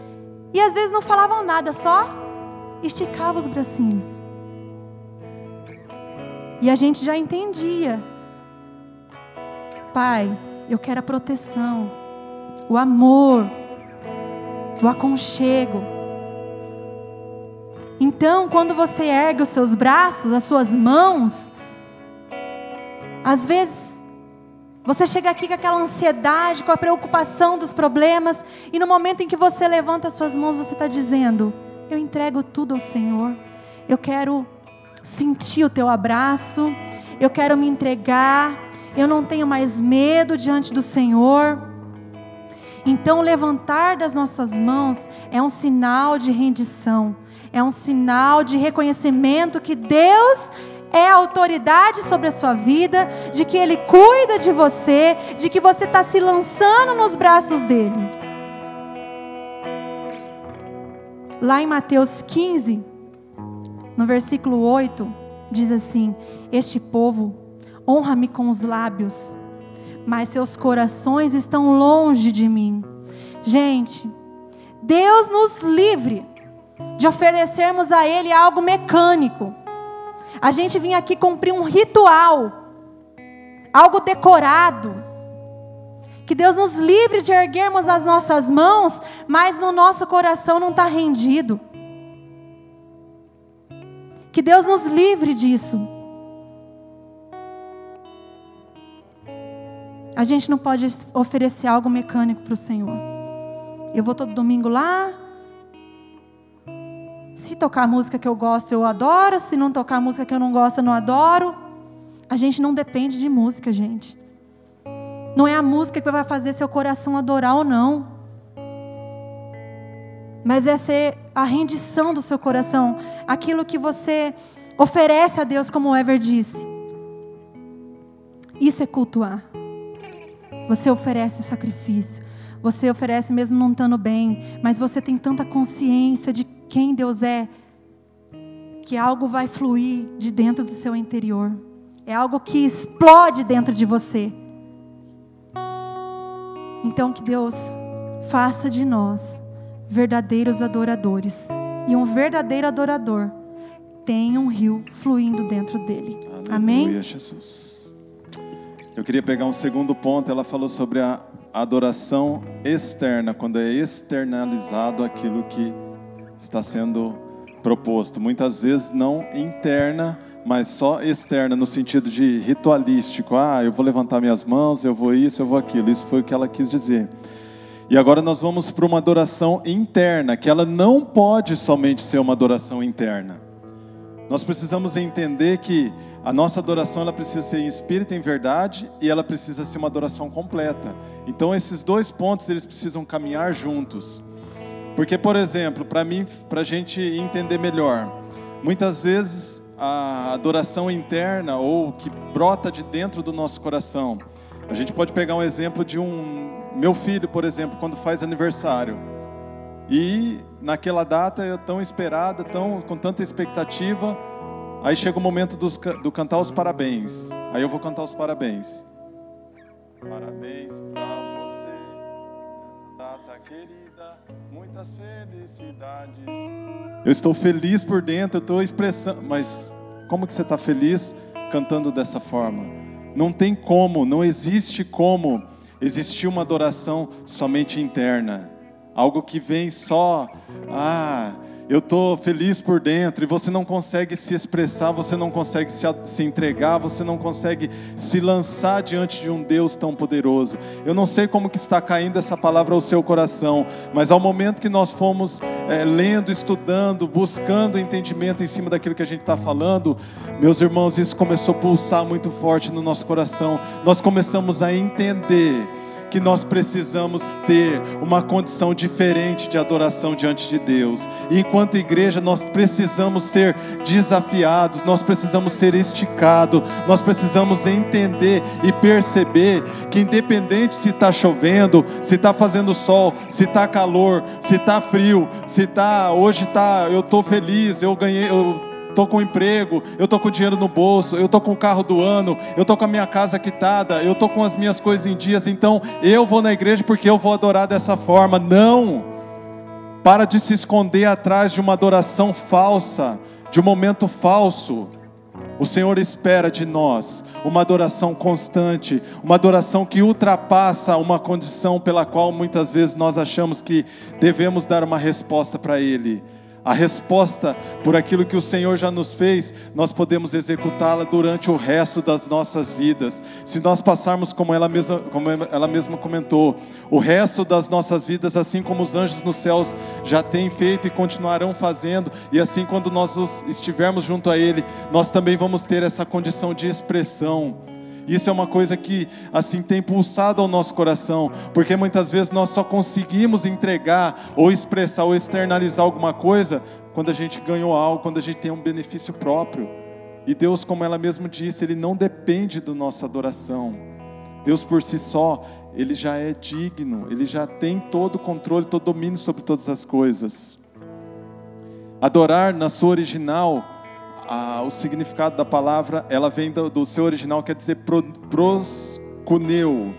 e às vezes não falavam nada, só esticavam os bracinhos. E a gente já entendia. Pai, eu quero a proteção, o amor, o aconchego. Então, quando você ergue os seus braços, as suas mãos, às vezes você chega aqui com aquela ansiedade, com a preocupação dos problemas, e no momento em que você levanta as suas mãos, você está dizendo: Eu entrego tudo ao Senhor, eu quero sentir o teu abraço, eu quero me entregar, eu não tenho mais medo diante do Senhor. Então, levantar das nossas mãos é um sinal de rendição, é um sinal de reconhecimento que Deus é a autoridade sobre a sua vida, de que Ele cuida de você, de que você está se lançando nos braços dele. Lá em Mateus 15, no versículo 8, diz assim: Este povo honra-me com os lábios, mas seus corações estão longe de mim. Gente, Deus nos livre de oferecermos a Ele algo mecânico. A gente vinha aqui cumprir um ritual, algo decorado. Que Deus nos livre de erguermos as nossas mãos, mas no nosso coração não está rendido. Que Deus nos livre disso. A gente não pode oferecer algo mecânico para o Senhor. Eu vou todo domingo lá, se tocar música que eu gosto, eu adoro. Se não tocar música que eu não gosto, eu não adoro. A gente não depende de música, gente. Não é a música que vai fazer seu coração adorar ou não. Mas é ser a rendição do seu coração, aquilo que você oferece a Deus, como o Ever disse. Isso é cultuar. Você oferece sacrifício. Você oferece mesmo não estando bem, mas você tem tanta consciência de quem Deus é, que algo vai fluir de dentro do seu interior. É algo que explode dentro de você. Então que Deus faça de nós verdadeiros adoradores. E um verdadeiro adorador tem um rio fluindo dentro dele. Aleluia, Amém? Jesus. Eu queria pegar um segundo ponto. Ela falou sobre a adoração externa, quando é externalizado aquilo que está sendo proposto. Muitas vezes não interna, mas só externa, no sentido de ritualístico. Ah, eu vou levantar minhas mãos, eu vou isso, eu vou aquilo. Isso foi o que ela quis dizer. E agora nós vamos para uma adoração interna, que ela não pode somente ser uma adoração interna. Nós precisamos entender que a nossa adoração ela precisa ser em espírito em verdade e ela precisa ser uma adoração completa. Então esses dois pontos eles precisam caminhar juntos. Porque, por exemplo, para mim, para a gente entender melhor, muitas vezes a adoração interna ou que brota de dentro do nosso coração, a gente pode pegar um exemplo de um meu filho, por exemplo, quando faz aniversário. E naquela data é tão esperada, tão com tanta expectativa, aí chega o momento dos, do cantar os parabéns. Aí eu vou cantar os parabéns. Parabéns para você, data querida muitas felicidades. Eu estou feliz por dentro, eu estou expressando, mas como que você está feliz cantando dessa forma? Não tem como, não existe como existir uma adoração somente interna. algo que vem só, ah, eu estou feliz por dentro, e você não consegue se expressar, você não consegue se, se, entregar, você não consegue se lançar diante de um Deus tão poderoso. Eu não sei como que está caindo essa palavra ao seu coração, mas ao momento que nós fomos é, lendo, estudando, buscando entendimento em cima daquilo que a gente está falando, meus irmãos, isso começou a pulsar muito forte no nosso coração. Nós começamos a entender que nós precisamos ter uma condição diferente de adoração diante de Deus. E enquanto igreja, nós precisamos ser desafiados, nós precisamos ser esticados, nós precisamos entender e perceber que, independente se está chovendo, se está fazendo sol, se está calor, se está frio, se está hoje está, eu estou feliz, eu ganhei, eu estou com emprego, eu estou com dinheiro no bolso, eu estou com o carro do ano, eu estou com a minha casa quitada, eu estou com as minhas coisas em dias, então eu vou na igreja porque eu vou adorar dessa forma. Não! Para de se esconder atrás de uma adoração falsa, de um momento falso. O Senhor espera de nós uma adoração constante, uma adoração que ultrapassa uma condição pela qual muitas vezes nós achamos que devemos dar uma resposta para Ele a resposta por aquilo que o Senhor já nos fez, nós podemos executá-la durante o resto das nossas vidas. Se nós passarmos como ela mesma, como ela mesma comentou, o resto das nossas vidas, assim como os anjos nos céus já têm feito e continuarão fazendo, e assim quando nós estivermos junto a Ele, nós também vamos ter essa condição de expressão isso é uma coisa que assim tem pulsado ao nosso coração, porque muitas vezes nós só conseguimos entregar ou expressar ou externalizar alguma coisa quando a gente ganhou algo, quando a gente tem um benefício próprio. E Deus, como ela mesma disse, ele não depende da nossa adoração. Deus por si só, ele já é digno, ele já tem todo o controle, todo o domínio sobre todas as coisas. Adorar na sua original a, o significado da palavra, ela vem do, do seu original, quer dizer pro, proscuneu,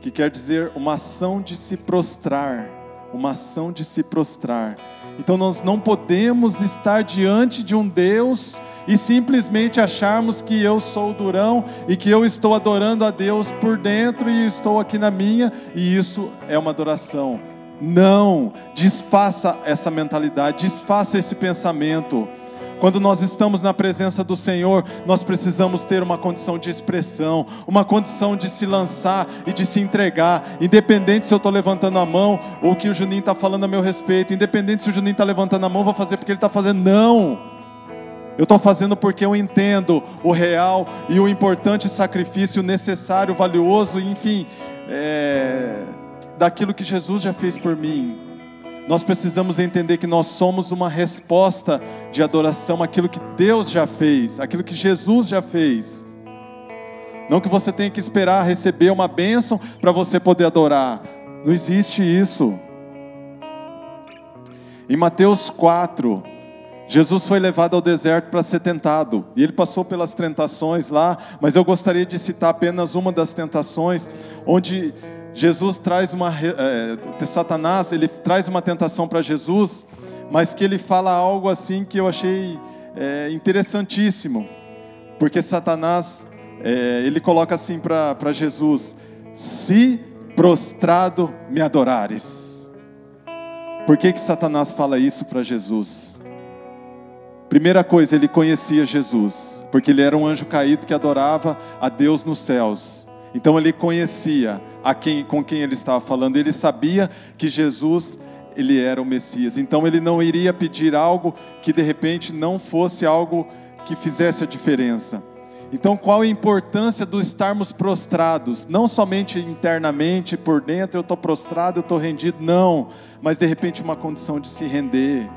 que quer dizer uma ação de se prostrar, uma ação de se prostrar. Então nós não podemos estar diante de um Deus e simplesmente acharmos que eu sou o durão e que eu estou adorando a Deus por dentro e estou aqui na minha, e isso é uma adoração. Não, desfaça essa mentalidade, desfaça esse pensamento. Quando nós estamos na presença do Senhor, nós precisamos ter uma condição de expressão, uma condição de se lançar e de se entregar, independente se eu estou levantando a mão ou que o Juninho está falando a meu respeito, independente se o Juninho está levantando a mão, vou fazer porque ele está fazendo. Não! Eu estou fazendo porque eu entendo o real e o importante sacrifício necessário, valioso, enfim, é, daquilo que Jesus já fez por mim. Nós precisamos entender que nós somos uma resposta de adoração àquilo que Deus já fez, aquilo que Jesus já fez. Não que você tenha que esperar receber uma bênção para você poder adorar. Não existe isso. Em Mateus 4, Jesus foi levado ao deserto para ser tentado, e ele passou pelas tentações lá, mas eu gostaria de citar apenas uma das tentações, onde Jesus traz uma. É, Satanás, ele traz uma tentação para Jesus, mas que ele fala algo assim que eu achei é, interessantíssimo. Porque Satanás, é, ele coloca assim para Jesus: Se prostrado me adorares. Por que, que Satanás fala isso para Jesus? Primeira coisa, ele conhecia Jesus, porque ele era um anjo caído que adorava a Deus nos céus. Então ele conhecia a quem, com quem ele estava falando, ele sabia que Jesus ele era o Messias. Então ele não iria pedir algo que de repente não fosse algo que fizesse a diferença. Então, qual a importância do estarmos prostrados? Não somente internamente, por dentro, eu estou prostrado, eu estou rendido, não, mas de repente uma condição de se render.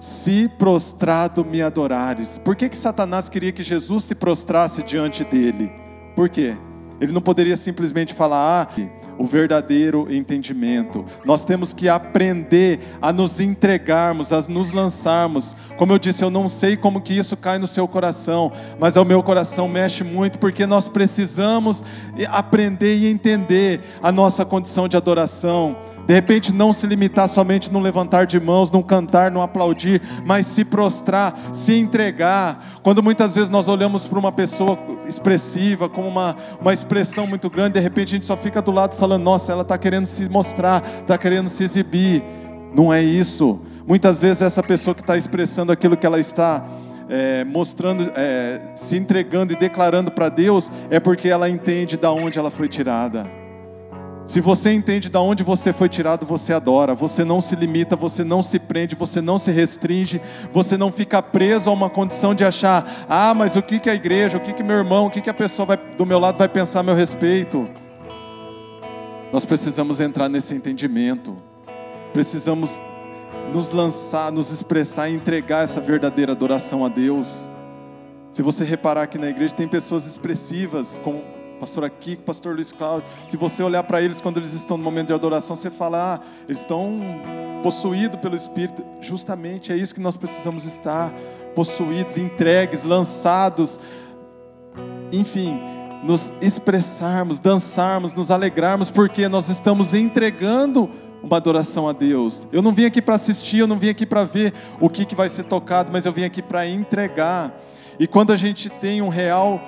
Se prostrado me adorares. Por que, que Satanás queria que Jesus se prostrasse diante dele? Por quê? Ele não poderia simplesmente falar, ah, o verdadeiro entendimento. Nós temos que aprender a nos entregarmos, a nos lançarmos. Como eu disse, eu não sei como que isso cai no seu coração, mas ao meu coração mexe muito porque nós precisamos aprender e entender a nossa condição de adoração. De repente, não se limitar somente no levantar de mãos, no cantar, no aplaudir, mas se prostrar, se entregar. Quando muitas vezes nós olhamos para uma pessoa expressiva, como uma, uma expressão muito grande, de repente a gente só fica do lado falando: nossa, ela está querendo se mostrar, está querendo se exibir. Não é isso. Muitas vezes essa pessoa que está expressando aquilo que ela está é, mostrando, é, se entregando e declarando para Deus, é porque ela entende da onde ela foi tirada. Se você entende de onde você foi tirado, você adora. Você não se limita, você não se prende, você não se restringe, você não fica preso a uma condição de achar: ah, mas o que, que a igreja, o que, que meu irmão, o que, que a pessoa vai, do meu lado vai pensar a meu respeito? Nós precisamos entrar nesse entendimento, precisamos nos lançar, nos expressar e entregar essa verdadeira adoração a Deus. Se você reparar aqui na igreja, tem pessoas expressivas, como pastor aqui, pastor Luiz Cláudio, se você olhar para eles quando eles estão no momento de adoração, você fala, ah, eles estão possuídos pelo Espírito. Justamente é isso que nós precisamos estar, possuídos, entregues, lançados, enfim, nos expressarmos, dançarmos, nos alegrarmos, porque nós estamos entregando uma adoração a Deus. Eu não vim aqui para assistir, eu não vim aqui para ver o que, que vai ser tocado, mas eu vim aqui para entregar. E quando a gente tem um real,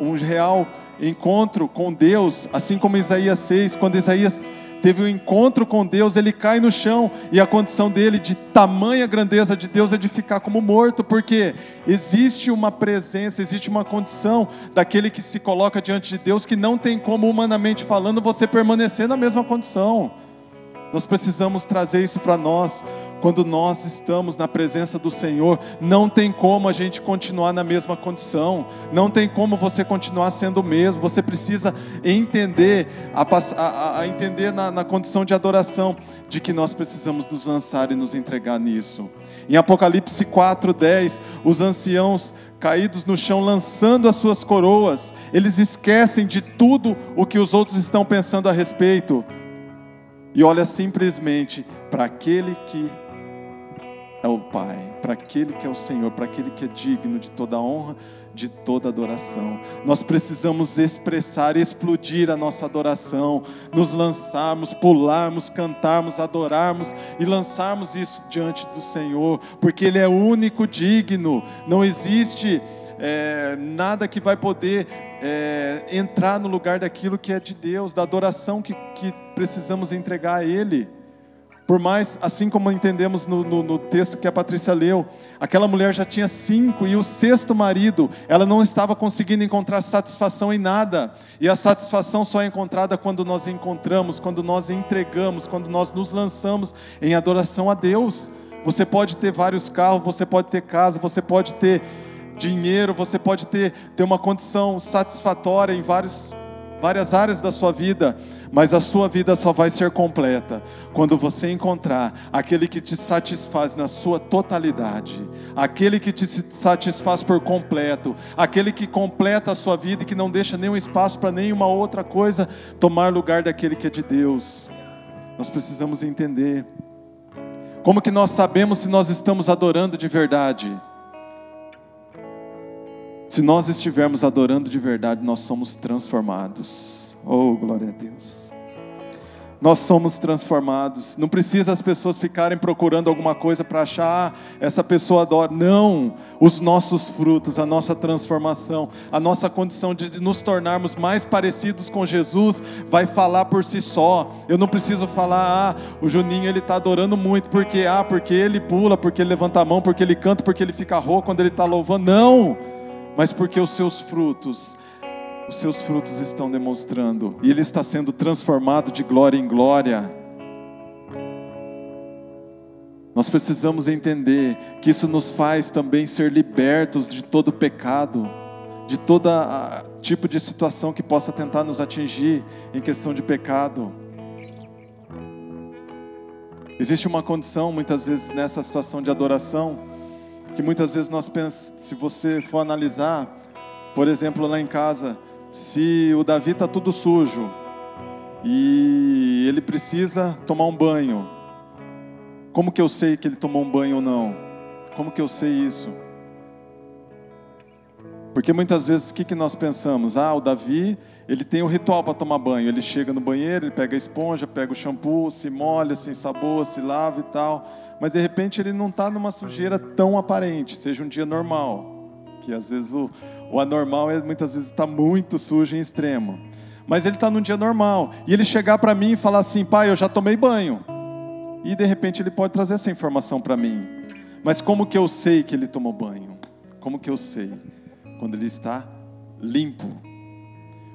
um real encontro com Deus, assim como Isaías 6, quando Isaías teve um encontro com Deus, ele cai no chão e a condição dele de tamanha grandeza de Deus é de ficar como morto, porque existe uma presença, existe uma condição daquele que se coloca diante de Deus que não tem como humanamente falando você permanecer na mesma condição. Nós precisamos trazer isso para nós. Quando nós estamos na presença do Senhor, não tem como a gente continuar na mesma condição, não tem como você continuar sendo o mesmo. Você precisa entender, a, a, a entender na, na condição de adoração, de que nós precisamos nos lançar e nos entregar nisso. Em Apocalipse 4:10, os anciãos caídos no chão, lançando as suas coroas, eles esquecem de tudo o que os outros estão pensando a respeito e olha simplesmente para aquele que é o Pai, para aquele que é o Senhor, para aquele que é digno de toda honra, de toda adoração. Nós precisamos expressar, explodir a nossa adoração, nos lançarmos, pularmos, cantarmos, adorarmos e lançarmos isso diante do Senhor, porque Ele é único digno, não existe é, nada que vai poder é, entrar no lugar daquilo que é de Deus, da adoração que, que precisamos entregar a Ele. Por mais, assim como entendemos no, no, no, texto que a Patrícia leu, aquela mulher já tinha cinco e o sexto marido, ela não estava conseguindo encontrar satisfação em nada. E a satisfação só é encontrada quando nós encontramos, quando nós entregamos, quando nós nos lançamos em adoração a Deus. Você pode ter vários carros, você pode ter casa, você pode ter dinheiro, você pode ter, ter uma condição satisfatória em vários, várias áreas da sua vida, mas a sua vida só vai ser completa quando você encontrar aquele que te satisfaz na sua totalidade, aquele que te satisfaz por completo, aquele que completa a sua vida e que não deixa nenhum espaço para nenhuma outra coisa tomar lugar daquele que é de Deus. Nós precisamos entender. Como que nós sabemos se nós estamos adorando de verdade? Se nós estivermos adorando de verdade, nós somos transformados. Oh, glória a Deus. Nós somos transformados. Não precisa as pessoas ficarem procurando alguma coisa para achar, ah, essa pessoa adora. Não. Os nossos frutos, a nossa transformação, a nossa condição de nos tornarmos mais parecidos com Jesus, vai falar por si só. Eu não preciso falar, ah, o Juninho ele está adorando muito, porque, ah, porque ele pula, porque ele levanta a mão, porque ele canta, porque ele fica rouco quando ele está louvando. Não mas porque os seus frutos, os seus frutos estão demonstrando, e ele está sendo transformado de glória em glória. Nós precisamos entender que isso nos faz também ser libertos de todo pecado, de todo tipo de situação que possa tentar nos atingir em questão de pecado. Existe uma condição, muitas vezes, nessa situação de adoração, que muitas vezes nós pensamos, se você for analisar, por exemplo, lá em casa, se o Davi está tudo sujo e ele precisa tomar um banho, como que eu sei que ele tomou um banho ou não? Como que eu sei isso? Porque muitas vezes o que, que nós pensamos? Ah, o Davi, ele tem um ritual para tomar banho. Ele chega no banheiro, ele pega a esponja, pega o shampoo, se molha, se ensaboa, se lava e tal. Mas de repente ele não está numa sujeira tão aparente, seja um dia normal. Que às vezes o, O anormal é muitas vezes estar tá muito sujo em extremo. Mas ele está num dia normal. E ele chegar para mim e falar assim: pai, eu já tomei banho. E de repente ele pode trazer essa informação para mim. Mas como que eu sei que ele tomou banho? Como que eu sei? Quando ele está limpo.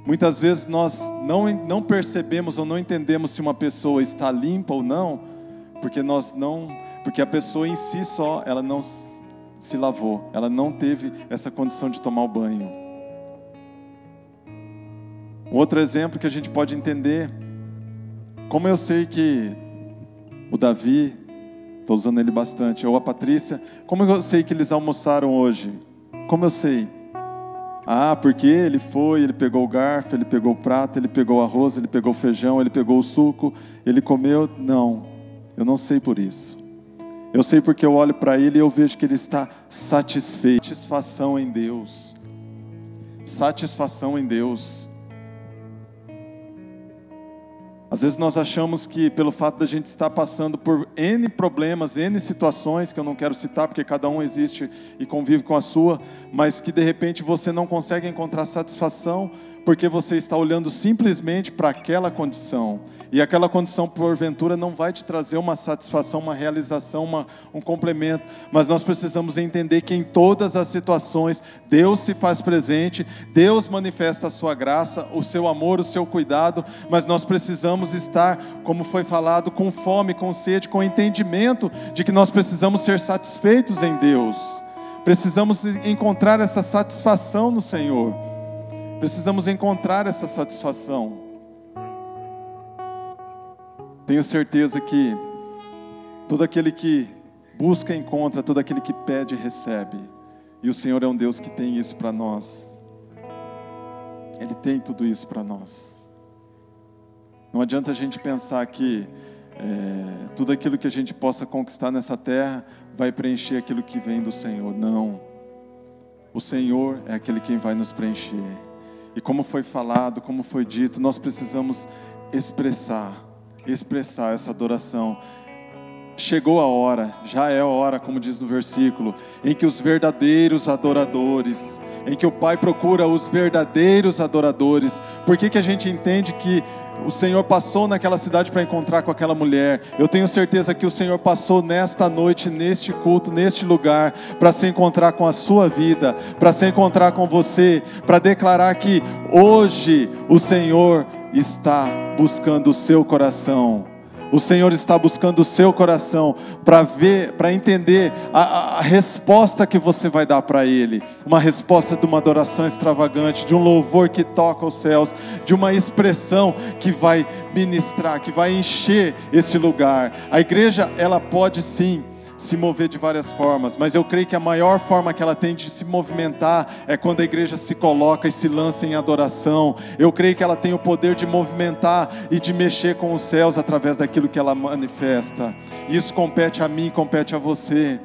Muitas vezes nós não, não percebemos ou não entendemos se uma pessoa está limpa ou não, porque nós não, porque a pessoa em si só, ela não se lavou, ela não teve essa condição de tomar o banho. Um outro exemplo que a gente pode entender, como eu sei que o Davi, estou usando ele bastante, ou a Patrícia, como eu sei que eles almoçaram hoje? Como eu sei? Ah, porque ele foi, ele pegou o garfo, ele pegou o prato, ele pegou o arroz, ele pegou o feijão, ele pegou o suco, ele comeu. Não, eu não sei por isso. Eu sei porque eu olho para ele e eu vejo que ele está satisfeito. Satisfação em Deus. Satisfação em Deus. Às vezes nós achamos que pelo fato da gente estar passando por N problemas, N situações, que eu não quero citar porque cada um existe e convive com a sua, mas que de repente você não consegue encontrar satisfação porque você está olhando simplesmente para aquela condição. E aquela condição, porventura, não vai te trazer uma satisfação, uma realização, uma, um complemento. Mas nós precisamos entender que em todas as situações, Deus se faz presente, Deus manifesta a sua graça, o seu amor, o seu cuidado. Mas nós precisamos estar, como foi falado, com fome, com sede, com entendimento de que nós precisamos ser satisfeitos em Deus. Precisamos encontrar essa satisfação no Senhor. Precisamos encontrar essa satisfação. Tenho certeza que todo aquele que busca encontra, todo aquele que pede recebe. E o Senhor é um Deus que tem isso para nós. Ele tem tudo isso para nós. Não adianta a gente pensar que é, tudo aquilo que a gente possa conquistar nessa terra vai preencher aquilo que vem do Senhor. Não. O Senhor é aquele quem vai nos preencher. E como foi falado, como foi dito, nós precisamos expressar, expressar essa adoração. Chegou a hora, já é a hora, como diz no versículo, em que os verdadeiros adoradores, em que o Pai procura os verdadeiros adoradores. Por que, que a gente entende que o Senhor passou naquela cidade para encontrar com aquela mulher. Eu tenho certeza que o Senhor passou nesta noite, neste culto, neste lugar, para se encontrar com a sua vida, para se encontrar com você, para declarar que hoje o Senhor está buscando o seu coração. O Senhor está buscando o seu coração para ver, para entender a, a, resposta que você vai dar para Ele. Uma resposta de uma adoração extravagante, de um louvor que toca os céus, de uma expressão que vai ministrar, que vai encher esse lugar. A igreja, ela pode sim se mover de várias formas, mas eu creio que a maior forma que ela tem de se movimentar é quando a igreja se coloca e se lança em adoração. Eu creio que ela tem o poder de movimentar e de mexer com os céus através daquilo que ela manifesta. Isso compete a mim, compete a você.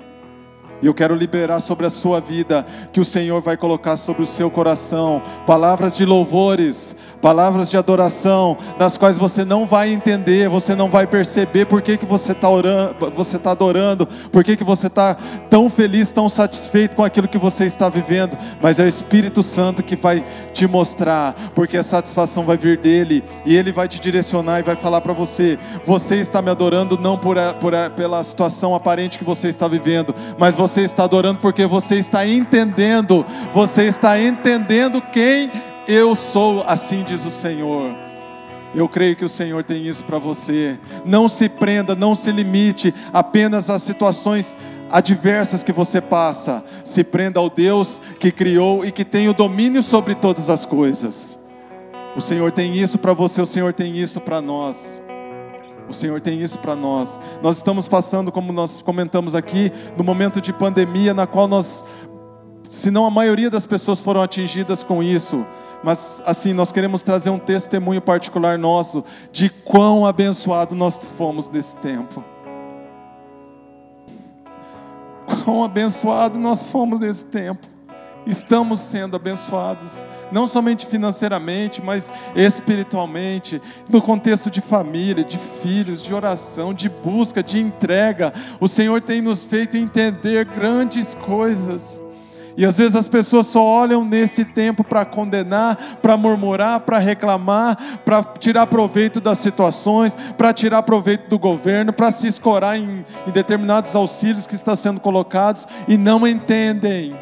E eu quero liberar sobre a sua vida que o Senhor vai colocar sobre o seu coração palavras de louvores, palavras de adoração, das quais você não vai entender, você não vai perceber por que, que você está orando, você está adorando, por que, que você está tão feliz, tão satisfeito com aquilo que você está vivendo, mas é o Espírito Santo que vai te mostrar, porque a satisfação vai vir dele, e ele vai te direcionar e vai falar para você: você está me adorando não por, por pela situação aparente que você está vivendo, mas você está adorando porque você está entendendo, você está entendendo quem eu sou, assim diz o Senhor. Eu creio que o Senhor tem isso para você. Não se prenda, não se limite apenas às situações adversas que você passa. Se prenda ao Deus que criou e que tem o domínio sobre todas as coisas. O Senhor tem isso para você, o Senhor tem isso para nós. O Senhor tem isso para nós. Nós estamos passando, como nós comentamos aqui, no momento de pandemia na qual nós, se não a maioria das pessoas foram atingidas com isso, mas assim, nós queremos trazer um testemunho particular nosso de quão abençoado nós fomos nesse tempo. Quão abençoado nós fomos nesse tempo. Estamos sendo abençoados, não somente financeiramente, mas espiritualmente, no contexto de família, de filhos, de oração, de busca, de entrega. O Senhor tem nos feito entender grandes coisas. E às vezes as pessoas só olham nesse tempo para condenar, para murmurar, para reclamar, para tirar proveito das situações, para tirar proveito do governo, para se escorar em, em determinados auxílios que estão sendo colocados e não entendem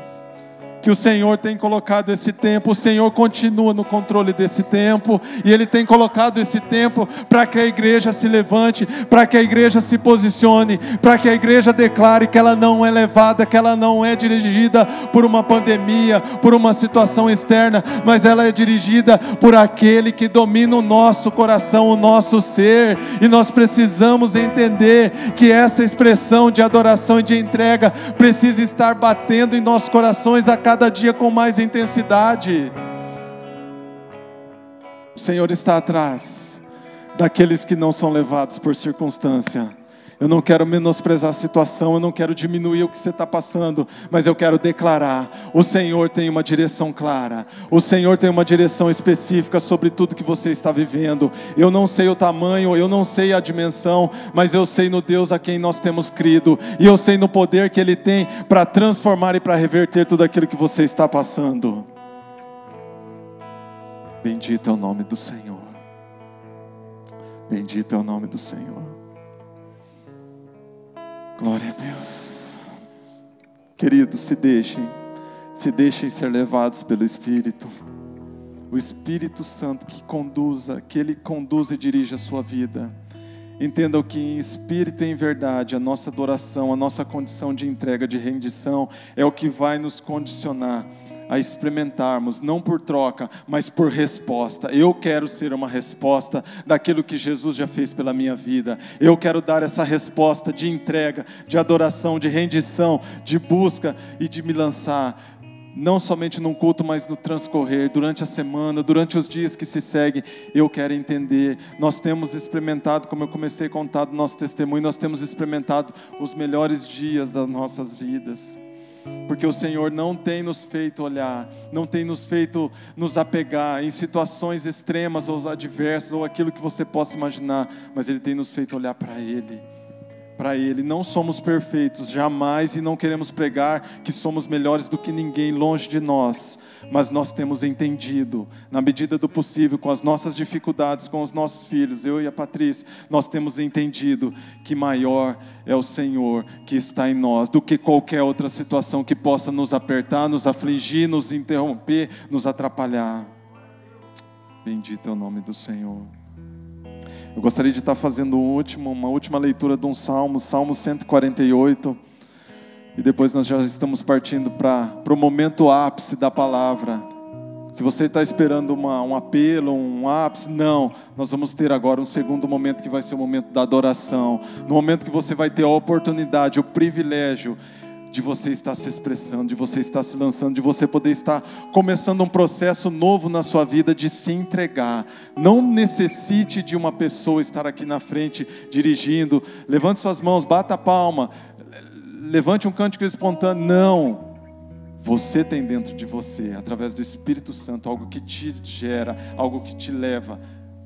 que o Senhor tem colocado esse tempo, o Senhor continua no controle desse tempo, e Ele tem colocado esse tempo para que a igreja se levante, para que a igreja se posicione, para que a igreja declare que ela não é levada, que ela não é dirigida por uma pandemia, por uma situação externa, mas ela é dirigida por aquele que domina o nosso coração, o nosso ser, e nós precisamos entender que essa expressão de adoração e de entrega precisa estar batendo em nossos corações a cada cada dia com mais intensidade. O Senhor está atrás daqueles que não são levados por circunstância. Eu não quero menosprezar a situação, eu não quero diminuir o que você está passando, mas eu quero declarar: o Senhor tem uma direção clara, o Senhor tem uma direção específica sobre tudo que você está vivendo. Eu não sei o tamanho, eu não sei a dimensão, mas eu sei no Deus a quem nós temos crido, e eu sei no poder que Ele tem para transformar e para reverter tudo aquilo que você está passando. Bendito é o nome do Senhor. Bendito é o nome do Senhor. Glória a Deus. Queridos, se deixem, se deixem ser levados pelo Espírito. O Espírito Santo que conduza, que Ele conduza e dirija a sua vida. Entendam que em espírito e em verdade, a nossa adoração, a nossa condição de entrega, de rendição, é o que vai nos condicionar a experimentarmos, não por troca, mas por resposta. Eu quero ser uma resposta daquilo que Jesus já fez pela minha vida. Eu quero dar essa resposta de entrega, de adoração, de rendição, de busca e de me lançar não somente num culto, mas no transcorrer, durante a semana, durante os dias que se seguem, eu quero entender. Nós temos experimentado, como eu comecei a contar do nosso testemunho, nós temos experimentado os melhores dias das nossas vidas porque o Senhor não tem nos feito olhar, não tem nos feito nos apegar em situações extremas ou adversas ou aquilo que você possa imaginar, mas Ele tem nos feito olhar para Ele para Ele. Não somos perfeitos, jamais, e não queremos pregar que somos melhores do que ninguém longe de nós, mas nós temos entendido, na medida do possível, com as nossas dificuldades, com os nossos filhos, eu e a Patrícia, nós temos entendido que maior é o Senhor que está em nós do que qualquer outra situação que possa nos apertar, nos afligir, nos interromper, nos atrapalhar. Bendito é o nome do Senhor. Eu gostaria de estar fazendo um último, uma última leitura de um salmo, Salmo 148. E depois nós já estamos partindo para o momento ápice da palavra. Se você está esperando uma, um apelo, um ápice, não. Nós vamos ter agora um segundo momento que vai ser o momento da adoração. No momento que você vai ter a oportunidade, o privilégio de você estar se expressando, de você estar se lançando, de você poder estar começando um processo novo na sua vida de se entregar. Não necessite de uma pessoa estar aqui na frente dirigindo. Levante suas mãos, bata a palma, levante um cântico espontâneo. Não. Você tem dentro de você, através do Espírito Santo, algo que te gera, algo que te leva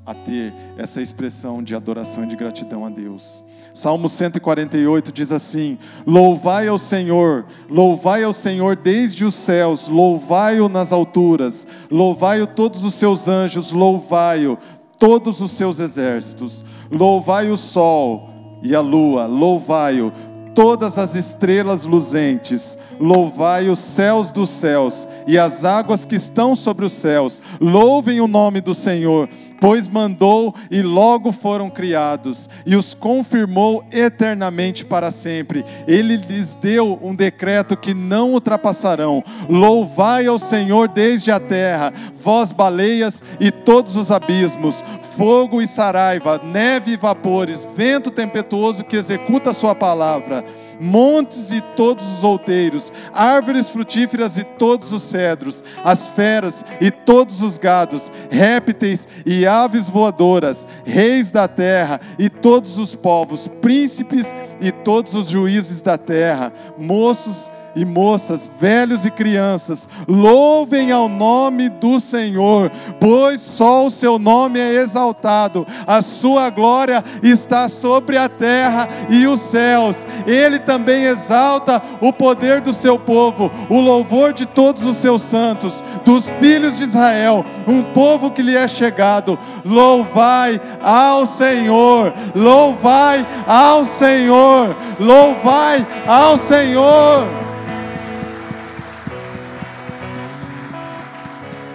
a ter essa expressão de adoração e de gratidão a Deus. Salmo 148 diz assim: Louvai ao Senhor, louvai ao Senhor desde os céus, louvai-o nas alturas, louvai-o todos os seus anjos, louvai-o todos os seus exércitos, louvai o sol e a lua, louvai-o todas as estrelas luzentes, louvai os céus dos céus e as águas que estão sobre os céus, louvem o nome do Senhor pois mandou e logo foram criados, e os confirmou eternamente para sempre. Ele lhes deu um decreto que não ultrapassarão. Louvai ao Senhor desde a terra, vós baleias e todos os abismos, fogo e saraiva, neve e vapores, vento tempestuoso que executa a sua palavra montes e todos os outeiros, árvores frutíferas e todos os cedros, as feras e todos os gados, répteis e aves voadoras, reis da terra e todos os povos, príncipes e todos os juízes da terra, moços e moças, velhos e crianças, louvem ao nome do Senhor, pois só o seu nome é exaltado, a sua glória está sobre a terra e os céus. Ele também exalta o poder do seu povo, o louvor de todos os seus santos, dos filhos de Israel, um povo que lhe é chegado. Louvai ao Senhor, louvai ao Senhor, louvai ao Senhor.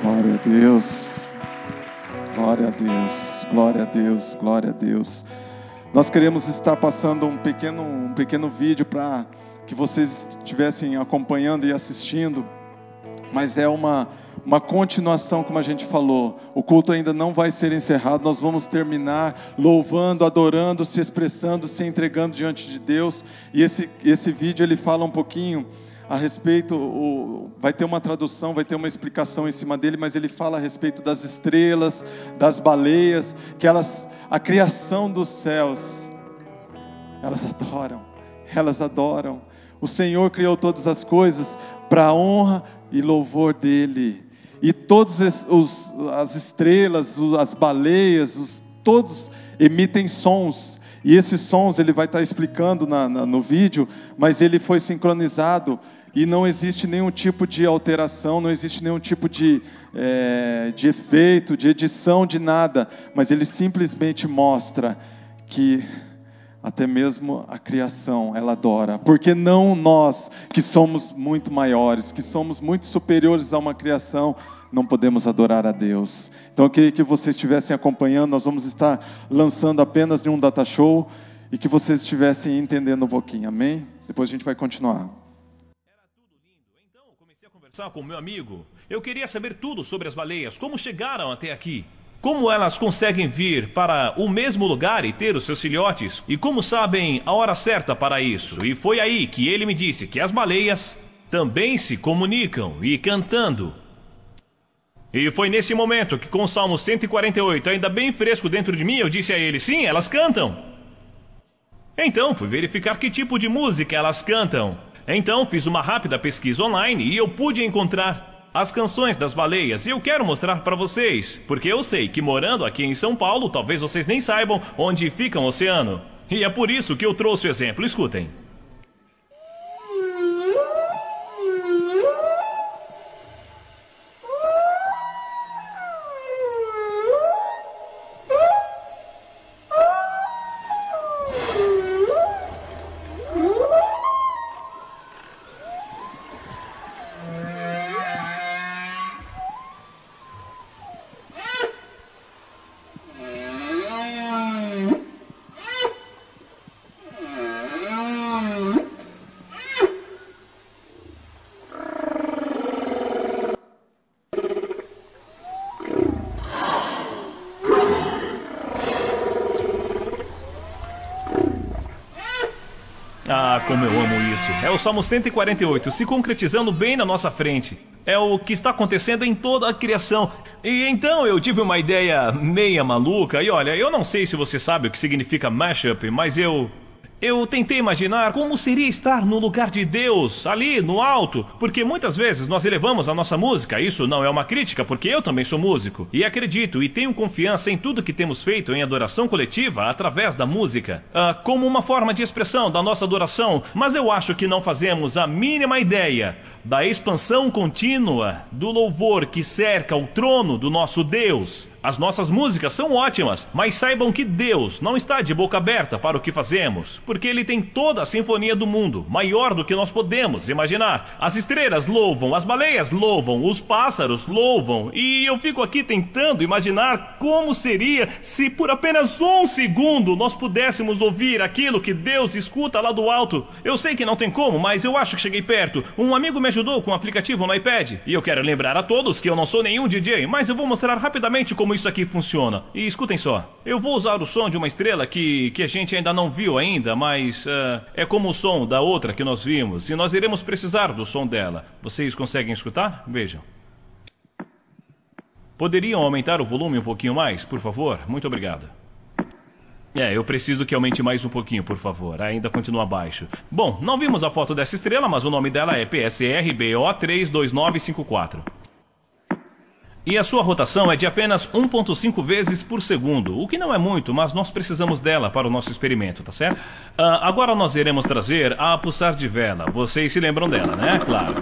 Glória a Deus, glória a Deus, glória a Deus, glória a Deus. Nós queremos estar passando um pequeno, um pequeno vídeo para que vocês estivessem acompanhando e assistindo, mas é uma, uma continuação, como a gente falou. O culto ainda não vai ser encerrado, nós vamos terminar louvando, adorando, se expressando, se entregando diante de Deus. E esse, esse vídeo ele fala um pouquinho a respeito, o, vai ter uma tradução, vai ter uma explicação em cima dele, mas ele fala a respeito das estrelas, das baleias, que elas, a criação dos céus, elas adoram, elas adoram. O Senhor criou todas as coisas para a honra e louvor dele. E todas as estrelas, as baleias, os, todos emitem sons. E esses sons ele vai estar explicando na, na, no vídeo, mas ele foi sincronizado e não existe nenhum tipo de alteração, não existe nenhum tipo de, é, de efeito, de edição, de nada, mas ele simplesmente mostra que até mesmo a criação ela adora, porque não nós que somos muito maiores, que somos muito superiores a uma criação, não podemos adorar a Deus. Então eu queria que vocês estivessem acompanhando, nós vamos estar lançando apenas de um data show e que vocês estivessem entendendo um pouquinho, amém? Depois a gente vai continuar conversar com meu amigo. Eu queria saber tudo sobre as baleias, como chegaram até aqui. Como elas conseguem vir para o mesmo lugar e ter os seus filhotes? E como sabem a hora certa para isso? E foi aí que ele me disse que as baleias também se comunicam e cantando. E foi nesse momento que, com o Salmo 148 ainda bem fresco dentro de mim, eu disse a ele: sim, elas cantam. Então fui verificar que tipo de música elas cantam. Então fiz uma rápida pesquisa online e eu pude encontrar as canções das baleias e eu quero mostrar para vocês, porque eu sei que morando aqui em São Paulo, talvez vocês nem saibam onde fica o oceano. E é por isso que eu trouxe o exemplo. Escutem. É o Salmo 148 se concretizando bem na nossa frente. É o que está acontecendo em toda a criação. E então eu tive uma ideia meia maluca. E olha, eu não sei se você sabe o que significa mashup, mas eu eu tentei imaginar como seria estar no lugar de Deus, ali no alto, porque muitas vezes nós elevamos a nossa música. Isso não é uma crítica, porque eu também sou músico. E acredito e tenho confiança em tudo que temos feito em adoração coletiva através da música, uh, como uma forma de expressão da nossa adoração. Mas eu acho que não fazemos a mínima ideia da expansão contínua do louvor que cerca o trono do nosso Deus. As nossas músicas são ótimas, mas saibam que Deus não está de boca aberta para o que fazemos, porque Ele tem toda a sinfonia do mundo, maior do que nós podemos imaginar. As estrelas louvam, as baleias louvam, os pássaros louvam, e eu fico aqui tentando imaginar como seria se por apenas um segundo nós pudéssemos ouvir aquilo que Deus escuta lá do alto. Eu sei que não tem como, mas eu acho que cheguei perto. Um amigo me ajudou com um aplicativo no iPad, e eu quero lembrar a todos que eu não sou nenhum DJ, mas eu vou mostrar rapidamente como como isso aqui funciona. E escutem só, eu vou usar o som de uma estrela que, que a gente ainda não viu ainda, mas uh, é como o som da outra que nós vimos, e nós iremos precisar do som dela. Vocês conseguem escutar? Vejam. Poderiam aumentar o volume um pouquinho mais, por favor? Muito obrigado. É, eu preciso que aumente mais um pouquinho, por favor. Ainda continua baixo. Bom, não vimos a foto dessa estrela, mas o nome dela é PSR BO 32954. E a sua rotação é de apenas 1.5 vezes por segundo, o que não é muito, mas nós precisamos dela para o nosso experimento, tá certo? Ah, agora nós iremos trazer a pulsar de vela. Vocês se lembram dela, né? Claro.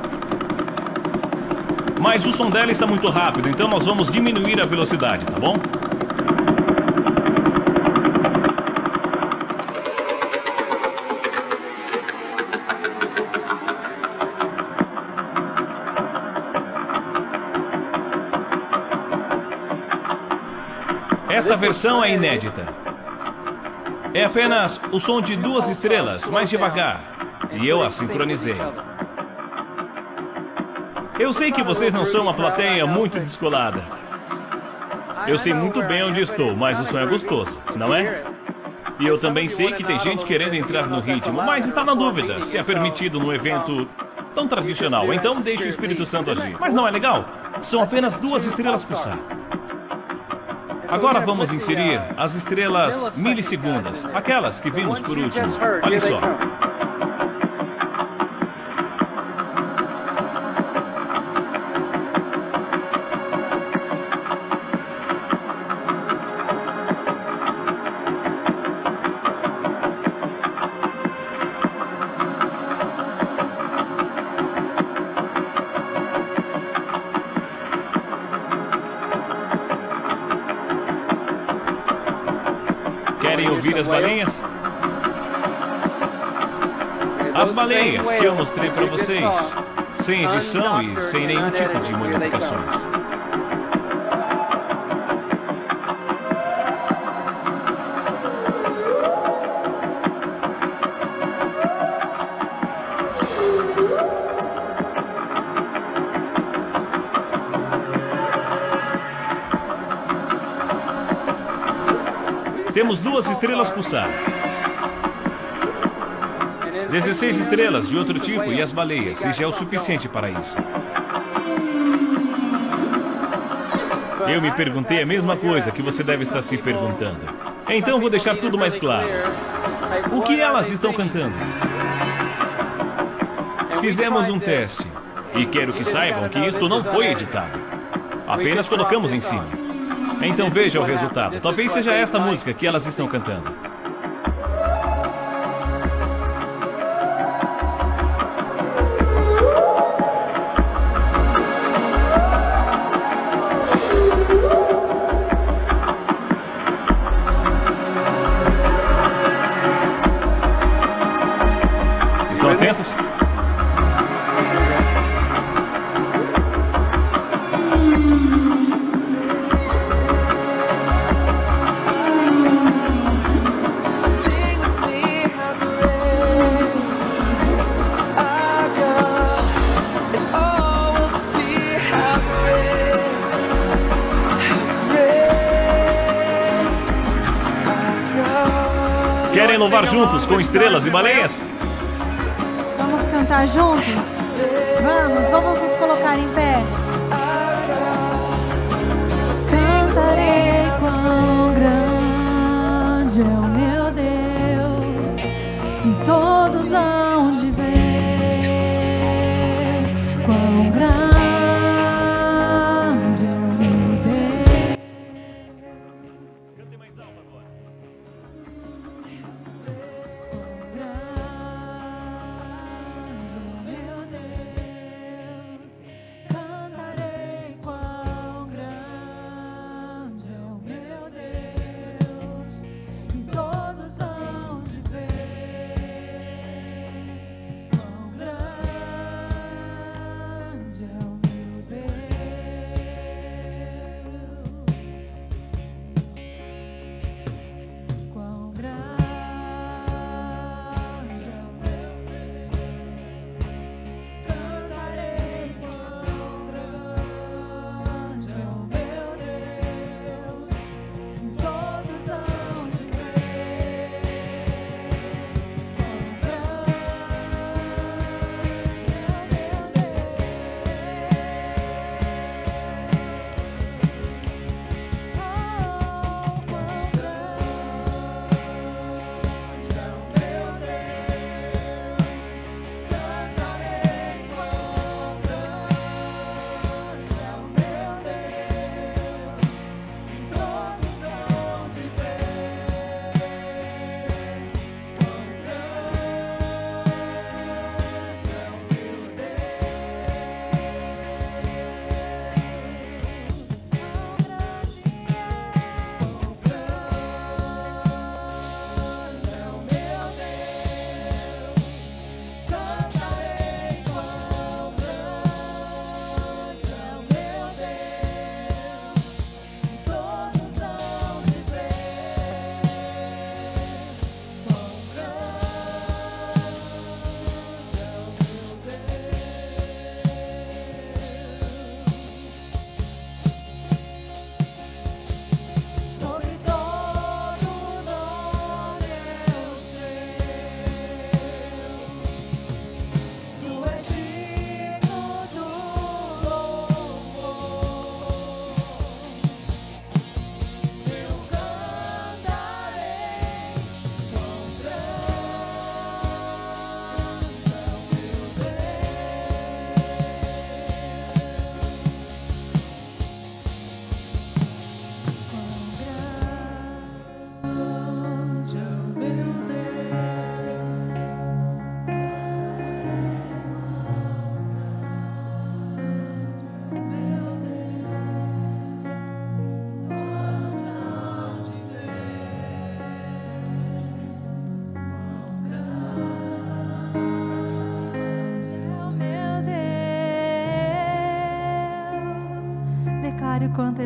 Mas o som dela está muito rápido, então nós vamos diminuir a velocidade, tá bom? Esta versão é inédita. É apenas o som de duas estrelas, mais devagar. E eu a sincronizei. Eu sei que vocês não são uma plateia muito descolada. Eu sei muito bem onde estou, mas o som é gostoso, não é? E eu também sei que tem gente querendo entrar no ritmo, mas está na dúvida se é permitido num evento tão tradicional. Então deixe o Espírito Santo agir. Mas não é legal? São apenas duas estrelas pulsar. Agora vamos inserir as estrelas milissegundas, aquelas que vimos por último. Olhem só. Baleias? As baleias que eu mostrei para vocês, sem edição e sem nenhum tipo de modificações. Temos duas estrelas pulsar. 16 estrelas de outro tipo e as baleias, e já é o suficiente para isso. Eu me perguntei a mesma coisa que você deve estar se perguntando. Então vou deixar tudo mais claro. O que elas estão cantando? Fizemos um teste. E quero que saibam que isto não foi editado. Apenas colocamos em cima. Então veja o resultado. Talvez seja esta música que elas estão cantando. Louvar juntos com estrelas e baleias? Vamos cantar junto? Vamos, vamos nos colocar em pé.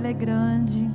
É grande.